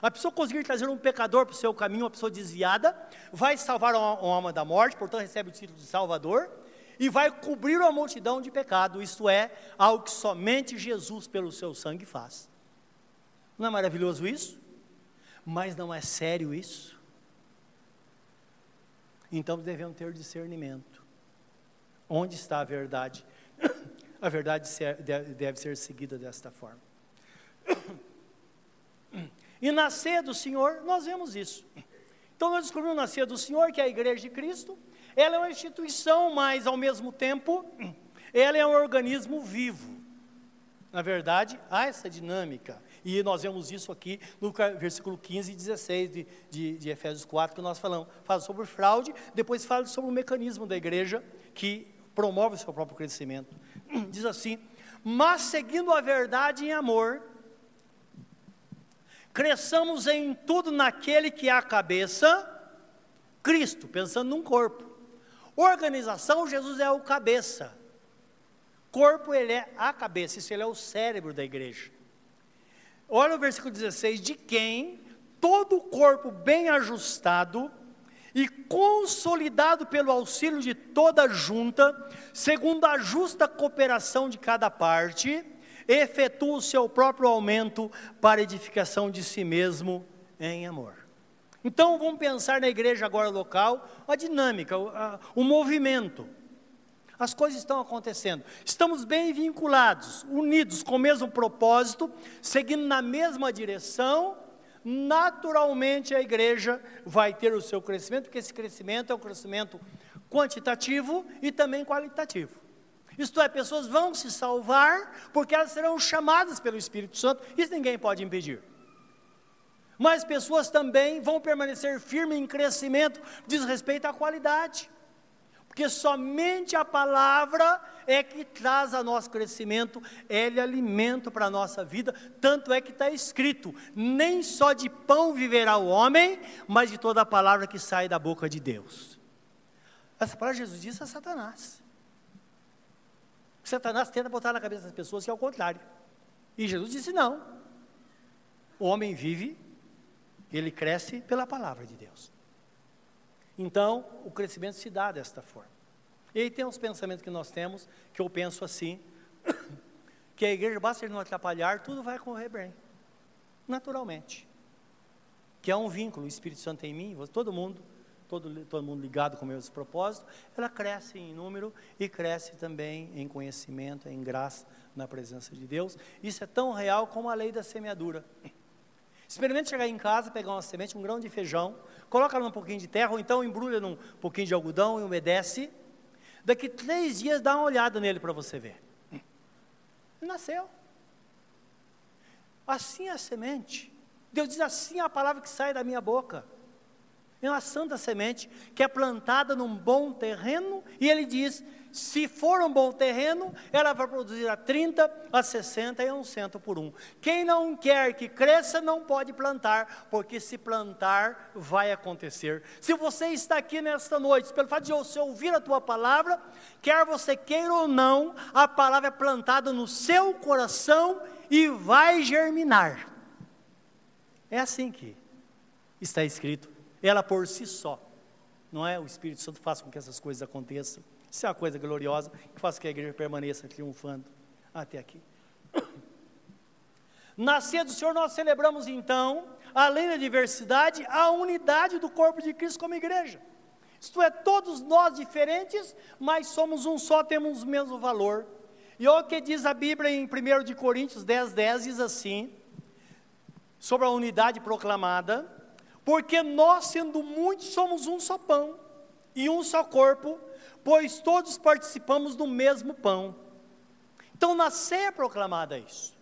Speaker 1: A pessoa conseguir trazer um pecador para o seu caminho, uma pessoa desviada, vai salvar uma, uma alma da morte, portanto recebe o título de Salvador, e vai cobrir uma multidão de pecado, isto é, algo que somente Jesus, pelo seu sangue, faz. Não é maravilhoso isso? Mas não é sério isso? Então devemos ter discernimento. Onde está a verdade? A verdade deve ser seguida desta forma. E na ceia do Senhor, nós vemos isso. Então nós descobrimos na ceia do Senhor, que é a igreja de Cristo, ela é uma instituição, mas ao mesmo tempo, ela é um organismo vivo. Na verdade, há essa dinâmica. E nós vemos isso aqui no versículo 15 e 16 de, de, de Efésios 4, que nós falamos. Fala sobre fraude, depois fala sobre o mecanismo da igreja que promove o seu próprio crescimento. Diz assim: Mas seguindo a verdade em amor, cresçamos em tudo naquele que é a cabeça, Cristo, pensando num corpo. Organização, Jesus é o cabeça. Corpo, ele é a cabeça, isso ele é o cérebro da igreja. Olha o versículo 16: de quem todo o corpo bem ajustado e consolidado pelo auxílio de toda junta, segundo a justa cooperação de cada parte, efetua o seu próprio aumento para edificação de si mesmo em amor. Então vamos pensar na igreja agora local, a dinâmica, o, a, o movimento. As coisas estão acontecendo. Estamos bem vinculados, unidos com o mesmo propósito, seguindo na mesma direção. Naturalmente a igreja vai ter o seu crescimento, porque esse crescimento é um crescimento quantitativo e também qualitativo. Isto é, pessoas vão se salvar porque elas serão chamadas pelo Espírito Santo, isso ninguém pode impedir. Mas pessoas também vão permanecer firmes em crescimento, diz respeito à qualidade porque somente a palavra é que traz a nosso crescimento, ele é alimento para a nossa vida, tanto é que está escrito: nem só de pão viverá o homem, mas de toda a palavra que sai da boca de Deus. Essa palavra Jesus disse a Satanás. Satanás tenta botar na cabeça das pessoas que é o contrário. E Jesus disse: não. O homem vive, ele cresce pela palavra de Deus. Então, o crescimento se dá desta forma. E aí tem uns pensamentos que nós temos, que eu penso assim, que a igreja, basta ele não atrapalhar, tudo vai correr bem, naturalmente. Que é um vínculo, o Espírito Santo em mim, todo mundo, todo, todo mundo ligado com o mesmo propósito, ela cresce em número e cresce também em conhecimento, em graça, na presença de Deus. Isso é tão real como a lei da semeadura. Experimente chegar em casa, pegar uma semente, um grão de feijão, coloca num pouquinho de terra, ou então embrulha num pouquinho de algodão e umedece. Daqui três dias dá uma olhada nele para você ver. Nasceu. Assim é a semente. Deus diz assim é a palavra que sai da minha boca. É uma santa semente que é plantada num bom terreno, e ele diz: se for um bom terreno, ela vai produzir a 30, a 60 e a um cento por um. Quem não quer que cresça, não pode plantar, porque se plantar, vai acontecer. Se você está aqui nesta noite, pelo fato de você ouvir a tua palavra, quer você queira ou não, a palavra é plantada no seu coração e vai germinar. É assim que está escrito ela por si só. Não é? O Espírito Santo faz com que essas coisas aconteçam. Isso é uma coisa gloriosa que faz com que a igreja permaneça triunfando até aqui. Nascer do Senhor, nós celebramos então, além da diversidade, a unidade do corpo de Cristo como igreja. Isto é, todos nós diferentes, mas somos um só, temos o mesmo valor. E olha o que diz a Bíblia em 1 de Coríntios 10, 10, diz assim, sobre a unidade proclamada, porque nós, sendo muitos, somos um só pão e um só corpo, pois todos participamos do mesmo pão. Então, na ceia é proclamada isso.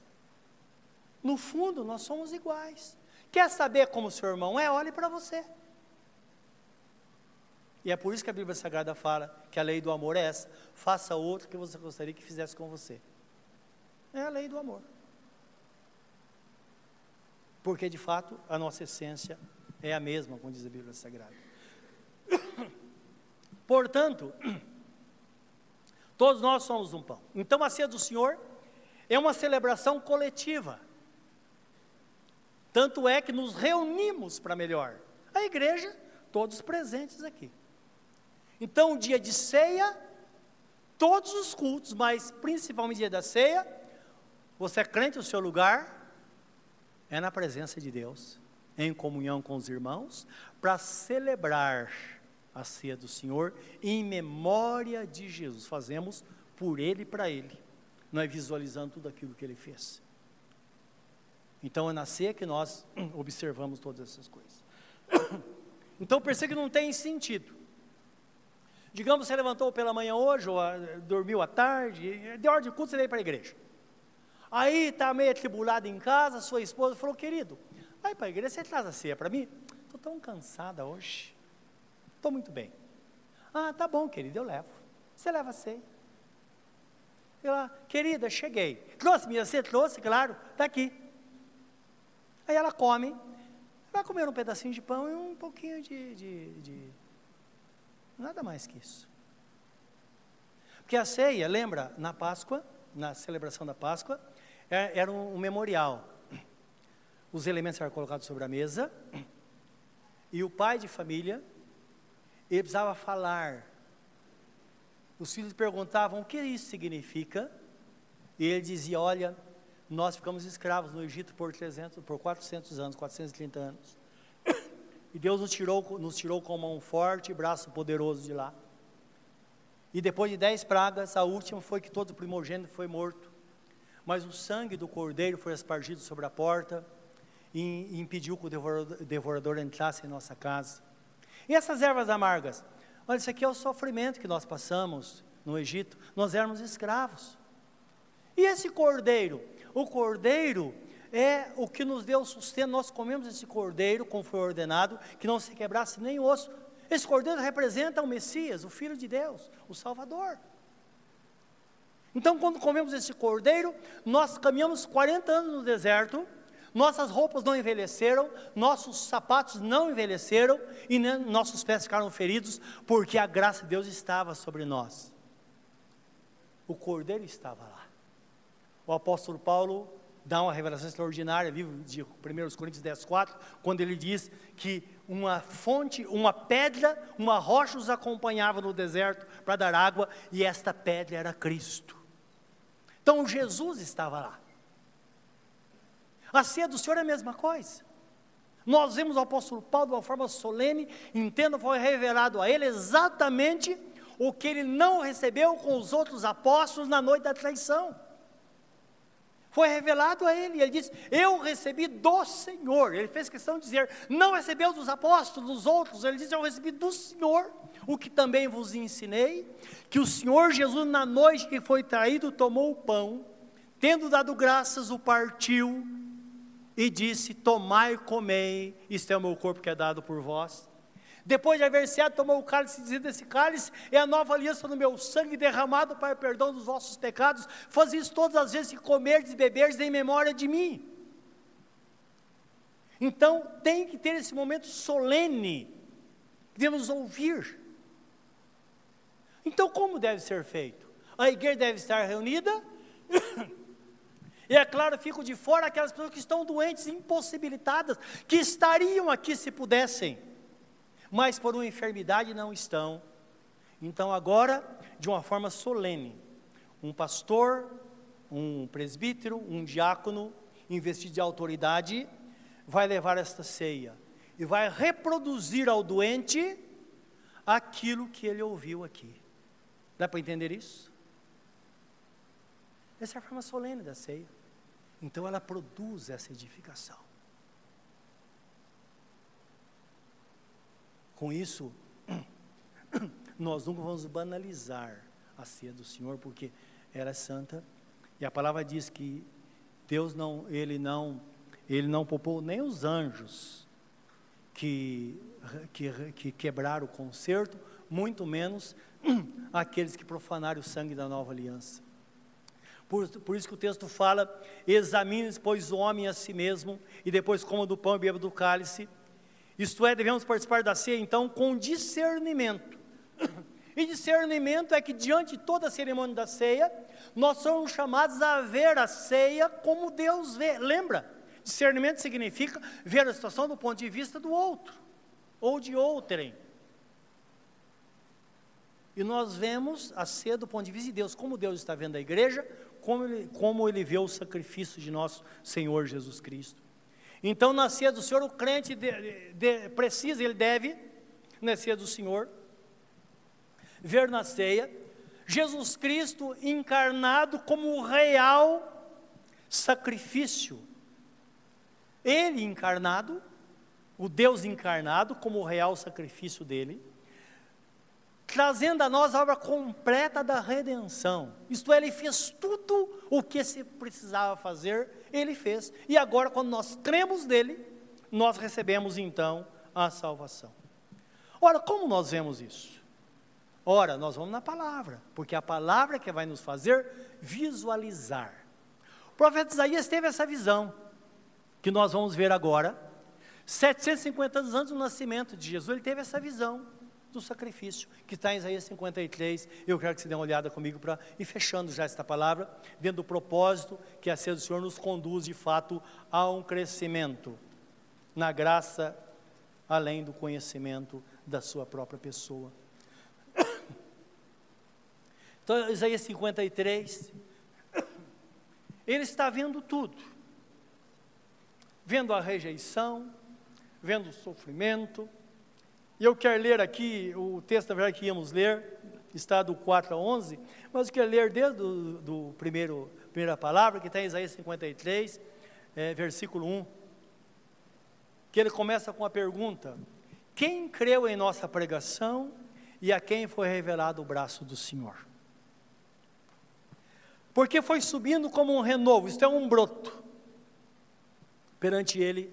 Speaker 1: No fundo, nós somos iguais. Quer saber como seu irmão é? Olhe para você. E é por isso que a Bíblia Sagrada fala que a lei do amor é essa: faça outro que você gostaria que fizesse com você. É a lei do amor. Porque de fato a nossa essência é a mesma, como diz a Bíblia Sagrada. Portanto, todos nós somos um pão. Então a ceia do Senhor é uma celebração coletiva. Tanto é que nos reunimos para melhor. A igreja, todos presentes aqui. Então, o dia de ceia, todos os cultos, mas principalmente o dia da ceia, você é crente no seu lugar, é na presença de Deus em comunhão com os irmãos, para celebrar a ceia do Senhor em memória de Jesus. Fazemos por Ele e para Ele, não é visualizando tudo aquilo que Ele fez. Então é na ceia que nós observamos todas essas coisas. Então perceba que não tem sentido. Digamos, você levantou pela manhã hoje, ou a, dormiu à tarde, de ordem de culto, você veio para a igreja. Aí está meio atribulado em casa, sua esposa falou, querido, Vai para a igreja, você traz a ceia para mim? Estou tão cansada hoje. Estou muito bem. Ah, tá bom, querido, eu levo. Você leva a ceia. Eu, ah, querida, cheguei. Trouxe minha ceia? Trouxe, claro, está aqui. Aí ela come, vai comer um pedacinho de pão e um pouquinho de, de, de nada mais que isso. Porque a ceia, lembra, na Páscoa, na celebração da Páscoa, é, era um memorial os elementos eram colocados sobre a mesa, e o pai de família, ele precisava falar. Os filhos perguntavam o que isso significa, e ele dizia: Olha, nós ficamos escravos no Egito por, 300, por 400 anos, 430 anos. E Deus nos tirou, nos tirou com mão forte e braço poderoso de lá. E depois de dez pragas, a última foi que todo primogênito foi morto. Mas o sangue do cordeiro foi espargido sobre a porta, e impediu que o devorador, devorador entrasse em nossa casa. E essas ervas amargas? Olha, isso aqui é o sofrimento que nós passamos no Egito. Nós éramos escravos. E esse cordeiro? O cordeiro é o que nos deu sustento. Nós comemos esse cordeiro, como foi ordenado, que não se quebrasse nem osso. Esse cordeiro representa o Messias, o Filho de Deus, o Salvador. Então, quando comemos esse cordeiro, nós caminhamos 40 anos no deserto, nossas roupas não envelheceram, nossos sapatos não envelheceram e nossos pés ficaram feridos, porque a graça de Deus estava sobre nós. O cordeiro estava lá. O apóstolo Paulo dá uma revelação extraordinária, livro de 1 Coríntios 10, 4, quando ele diz que uma fonte, uma pedra, uma rocha os acompanhava no deserto para dar água, e esta pedra era Cristo. Então Jesus estava lá. A ceia do Senhor é a mesma coisa. Nós vemos o apóstolo Paulo de uma forma solene, entendo, foi revelado a ele exatamente o que ele não recebeu com os outros apóstolos na noite da traição. Foi revelado a ele, ele disse: Eu recebi do Senhor. Ele fez questão de dizer: Não recebeu dos apóstolos, dos outros. Ele disse: Eu recebi do Senhor, o que também vos ensinei, que o Senhor Jesus, na noite que foi traído, tomou o pão, tendo dado graças, o partiu e disse: Tomai e comei, isto é o meu corpo que é dado por vós. Depois de haver ceado, tomou o cálice, dizendo: Esse cálice é a nova aliança no meu sangue derramado para o perdão dos vossos pecados. Faz isso todas as vezes que comerdes e beberdes em memória de mim. Então, tem que ter esse momento solene, devemos ouvir. Então, como deve ser feito? A igreja deve estar reunida. E é claro, fico de fora aquelas pessoas que estão doentes, impossibilitadas, que estariam aqui se pudessem mas por uma enfermidade não estão. Então, agora, de uma forma solene, um pastor, um presbítero, um diácono, investido de autoridade, vai levar esta ceia e vai reproduzir ao doente aquilo que ele ouviu aqui. Dá para entender isso? Essa é a forma solene da ceia. Então ela produz essa edificação. Com isso, nós nunca vamos banalizar a ceia do Senhor, porque era santa. E a palavra diz que Deus não, ele não, ele não poupou nem os anjos que, que, que quebraram o concerto, muito menos aqueles que profanaram o sangue da nova aliança. Por, por isso que o texto fala: examine, pois, o homem a si mesmo, e depois coma do pão e beba do cálice. Isto é, devemos participar da ceia então com discernimento. E discernimento é que diante de toda a cerimônia da ceia, nós somos chamados a ver a ceia como Deus vê. Lembra? Discernimento significa ver a situação do ponto de vista do outro, ou de outrem. E nós vemos a ceia do ponto de vista de Deus, como Deus está vendo a igreja, como ele, como ele vê o sacrifício de nosso Senhor Jesus Cristo. Então, na ceia do Senhor, o crente de, de, precisa, ele deve, na ceia do Senhor, ver na ceia Jesus Cristo encarnado como o real sacrifício. Ele encarnado, o Deus encarnado como o real sacrifício dele, trazendo a nós a obra completa da redenção. Isto é, ele fez tudo o que se precisava fazer, ele fez. E agora, quando nós cremos nele, nós recebemos então a salvação. Ora, como nós vemos isso? Ora, nós vamos na palavra, porque é a palavra que vai nos fazer visualizar. O profeta Isaías teve essa visão, que nós vamos ver agora. 750 anos antes do nascimento de Jesus, ele teve essa visão do sacrifício, que está em Isaías 53. Eu quero que você dê uma olhada comigo para ir fechando já esta palavra, dentro do propósito que a ceia do Senhor nos conduz de fato a um crescimento na graça, além do conhecimento da sua própria pessoa. Então, Isaías 53, ele está vendo tudo, vendo a rejeição, vendo o sofrimento, e eu quero ler aqui, o texto, na verdade, que íamos ler, está do 4 a 11, mas eu quero ler desde do, do primeiro, primeira palavra, que está em Isaías 53, é, versículo 1, que ele começa com a pergunta: Quem creu em nossa pregação e a quem foi revelado o braço do Senhor? Porque foi subindo como um renovo, isto é um broto, perante ele,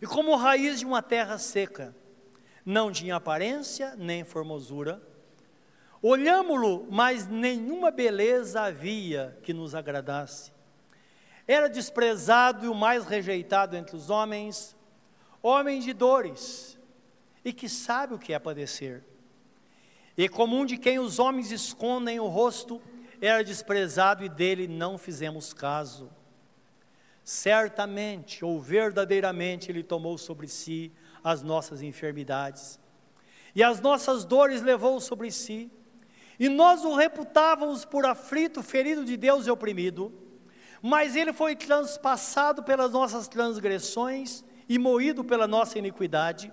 Speaker 1: e como raiz de uma terra seca não tinha aparência nem formosura. Olhámo-lo, mas nenhuma beleza havia que nos agradasse. Era desprezado e o mais rejeitado entre os homens, homem de dores, e que sabe o que é padecer. E comum de quem os homens escondem o rosto, era desprezado e dele não fizemos caso. certamente ou verdadeiramente Ele tomou sobre si as nossas enfermidades e as nossas dores levou sobre si, e nós o reputávamos por aflito, ferido de Deus e oprimido, mas Ele foi transpassado pelas nossas transgressões e moído pela nossa iniquidade.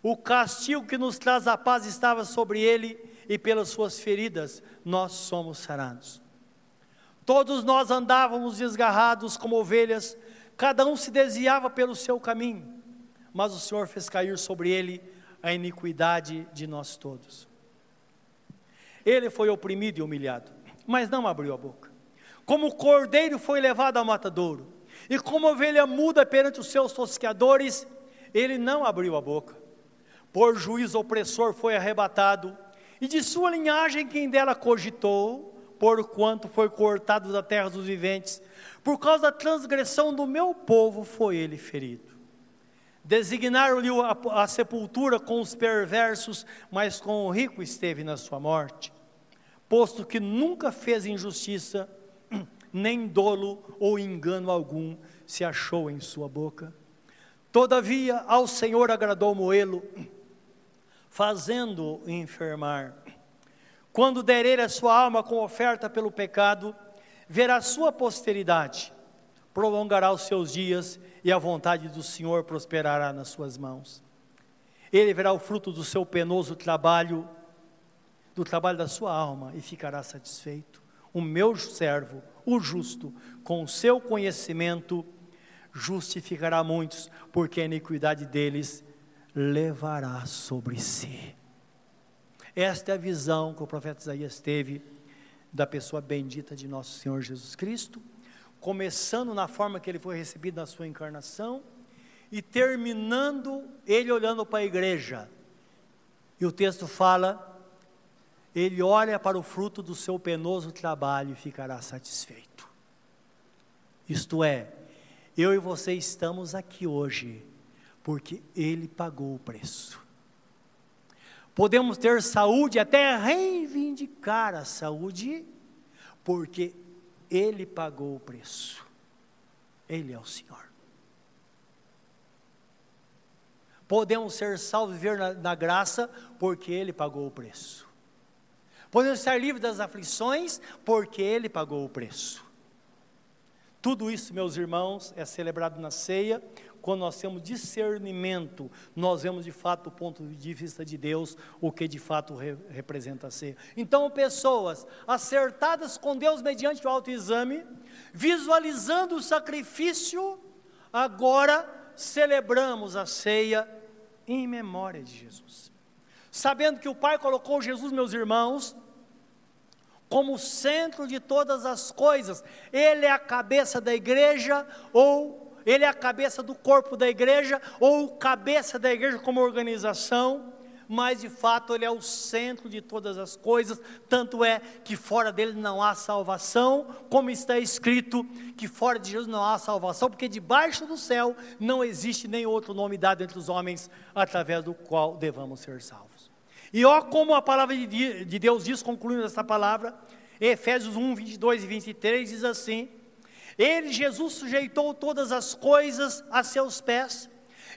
Speaker 1: O castigo que nos traz a paz estava sobre Ele, e pelas suas feridas nós somos sarados. Todos nós andávamos desgarrados como ovelhas, cada um se desviava pelo seu caminho, mas o Senhor fez cair sobre ele a iniquidade de nós todos. Ele foi oprimido e humilhado, mas não abriu a boca. Como o cordeiro foi levado ao matadouro, e como ovelha muda perante os seus tosqueadores, ele não abriu a boca. Por juízo opressor foi arrebatado, e de sua linhagem quem dela cogitou, porquanto foi cortado da terra dos viventes, por causa da transgressão do meu povo foi ele ferido. Designaram-lhe a, sepultura com os perversos, mas com o rico esteve na sua morte, posto que nunca fez injustiça, nem dolo ou engano algum se achou em sua boca. Todavia, ao Senhor agradou moê-lo, fazendo-o enfermar. Quando der ele a sua alma com oferta pelo pecado, verá sua posteridade, prolongará os seus dias e a vontade do Senhor prosperará nas suas mãos. Ele verá o fruto do seu penoso trabalho, do trabalho da sua alma e ficará satisfeito. O meu servo, o justo, com o seu conhecimento, justificará muitos, porque a iniquidade deles levará sobre si. Esta é a visão que o profeta Isaías teve da pessoa bendita de nosso Senhor Jesus Cristo, começando na forma que ele foi recebido na sua encarnação e terminando ele olhando para a igreja. E o texto fala: ele olha para o fruto do seu penoso trabalho e ficará satisfeito. Isto é, eu e você estamos aqui hoje porque ele pagou o preço podemos ter saúde, até reivindicar a saúde, porque Ele pagou o preço. Ele é o Senhor. Podemos ser salvos e viver na, na graça, porque Ele pagou o preço. Podemos ser livres das aflições, porque Ele pagou o preço. Tudo isso, meus irmãos, é celebrado na ceia, quando nós temos discernimento, nós vemos de fato do ponto de vista de Deus o que de fato re representa ser. Então, pessoas acertadas com Deus mediante o autoexame, visualizando o sacrifício, agora celebramos a ceia em memória de Jesus. Sabendo que o Pai colocou Jesus, meus irmãos, como centro de todas as coisas, Ele é a cabeça da igreja ou ele é a cabeça do corpo da igreja, ou cabeça da igreja como organização, mas de fato ele é o centro de todas as coisas, tanto é que fora dele não há salvação, como está escrito que fora de Jesus não há salvação, porque debaixo do céu não existe nem outro nome dado entre os homens através do qual devamos ser salvos. E ó como a palavra de Deus diz, concluindo essa palavra, Efésios 1, 22 e 23 diz assim: ele, Jesus, sujeitou todas as coisas a seus pés,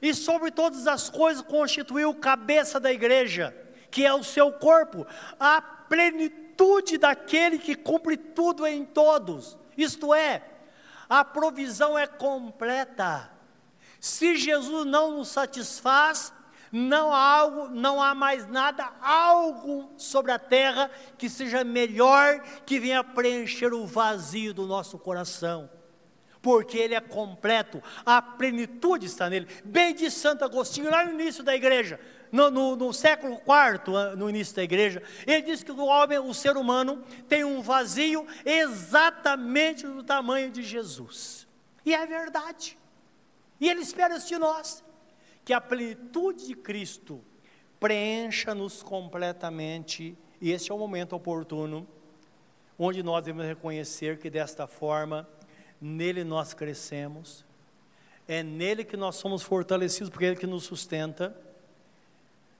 Speaker 1: e sobre todas as coisas constituiu cabeça da igreja, que é o seu corpo, a plenitude daquele que cumpre tudo em todos. Isto é, a provisão é completa. Se Jesus não nos satisfaz, não há algo, não há mais nada, algo sobre a terra que seja melhor, que venha preencher o vazio do nosso coração. Porque ele é completo, a plenitude está nele. Bem de Santo Agostinho, lá no início da igreja, no, no, no século IV, no início da igreja, ele diz que o homem, o ser humano, tem um vazio exatamente do tamanho de Jesus. E é verdade. E ele espera isso de nós que a plenitude de Cristo preencha-nos completamente, e este é o momento oportuno, onde nós devemos reconhecer que desta forma, nele nós crescemos, é nele que nós somos fortalecidos, porque é ele que nos sustenta,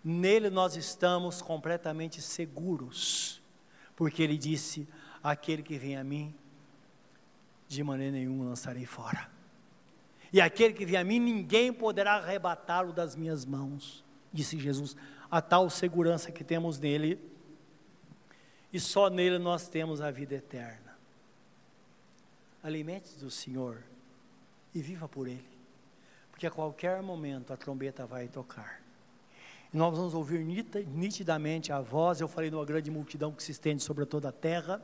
Speaker 1: nele nós estamos completamente seguros, porque ele disse: aquele que vem a mim, de maneira nenhuma lançarei fora. E aquele que vem a mim, ninguém poderá arrebatá-lo das minhas mãos, disse Jesus. A tal segurança que temos nele, e só nele nós temos a vida eterna. Alimente-se do Senhor e viva por Ele, porque a qualquer momento a trombeta vai tocar. E nós vamos ouvir nitidamente a voz, eu falei numa grande multidão que se estende sobre toda a terra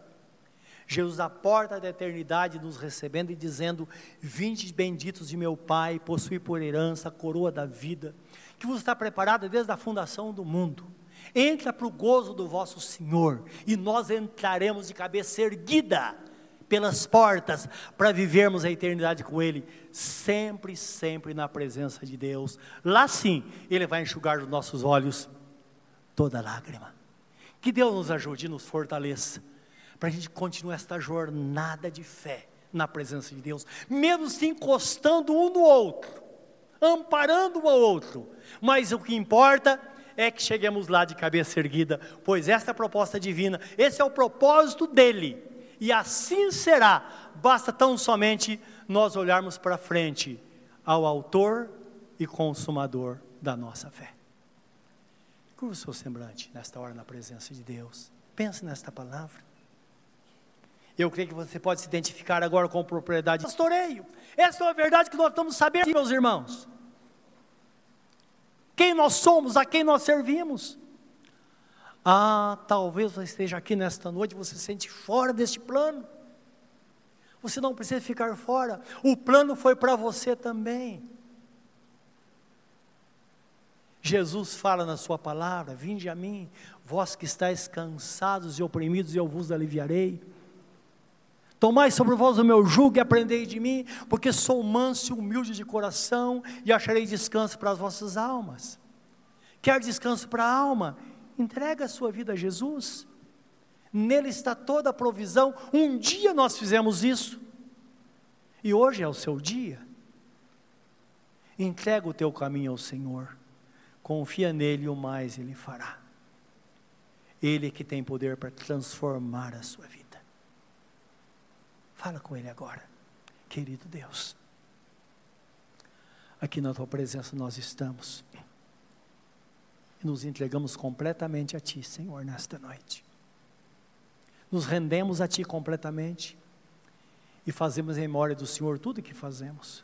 Speaker 1: Jesus à porta da eternidade nos recebendo e dizendo: Vinde benditos de meu Pai, possui por herança a coroa da vida, que vos está preparada desde a fundação do mundo. Entra para o gozo do vosso Senhor, e nós entraremos de cabeça erguida pelas portas para vivermos a eternidade com Ele, sempre, sempre na presença de Deus. Lá sim, Ele vai enxugar dos nossos olhos toda lágrima. Que Deus nos ajude e nos fortaleça para a gente continuar esta jornada de fé na presença de Deus, mesmo se encostando um no outro, amparando um ao outro, mas o que importa é que cheguemos lá de cabeça erguida, pois esta é a proposta divina, esse é o propósito dele, e assim será, basta tão somente nós olharmos para frente ao Autor e Consumador da nossa fé. Curva o seu semblante nesta hora na presença de Deus, pense nesta palavra. Eu creio que você pode se identificar agora com propriedade. Pastoreio, essa é a verdade que nós estamos sabendo, meus irmãos. Quem nós somos, a quem nós servimos. Ah, talvez você esteja aqui nesta noite, você se sente fora deste plano. Você não precisa ficar fora, o plano foi para você também. Jesus fala na sua palavra: Vinde a mim, vós que estáis cansados e oprimidos, e eu vos aliviarei. Tomai sobre vós o meu jugo e aprendei de mim, porque sou manso e humilde de coração, e acharei descanso para as vossas almas. Quer descanso para a alma? Entrega a sua vida a Jesus. Nele está toda a provisão. Um dia nós fizemos isso, e hoje é o seu dia. Entrega o teu caminho ao Senhor, confia nele e o mais ele fará. Ele que tem poder para transformar a sua vida. Fala com Ele agora, querido Deus. Aqui na Tua presença nós estamos. E nos entregamos completamente a Ti, Senhor, nesta noite. Nos rendemos a Ti completamente. E fazemos em memória do Senhor tudo o que fazemos.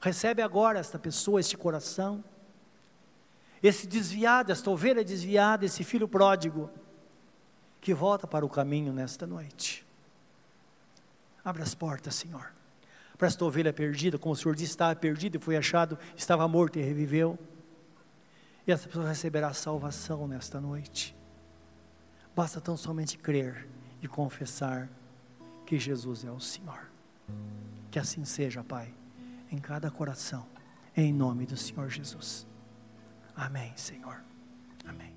Speaker 1: Recebe agora esta pessoa, este coração, esse desviado, esta ovelha desviada, esse filho pródigo, que volta para o caminho nesta noite. Abre as portas, Senhor. Para esta ovelha perdida, como o Senhor disse, estava perdida e foi achado, estava morto e reviveu. E essa pessoa receberá salvação nesta noite. Basta tão somente crer e confessar que Jesus é o Senhor. Que assim seja, Pai, em cada coração, em nome do Senhor Jesus. Amém, Senhor. Amém.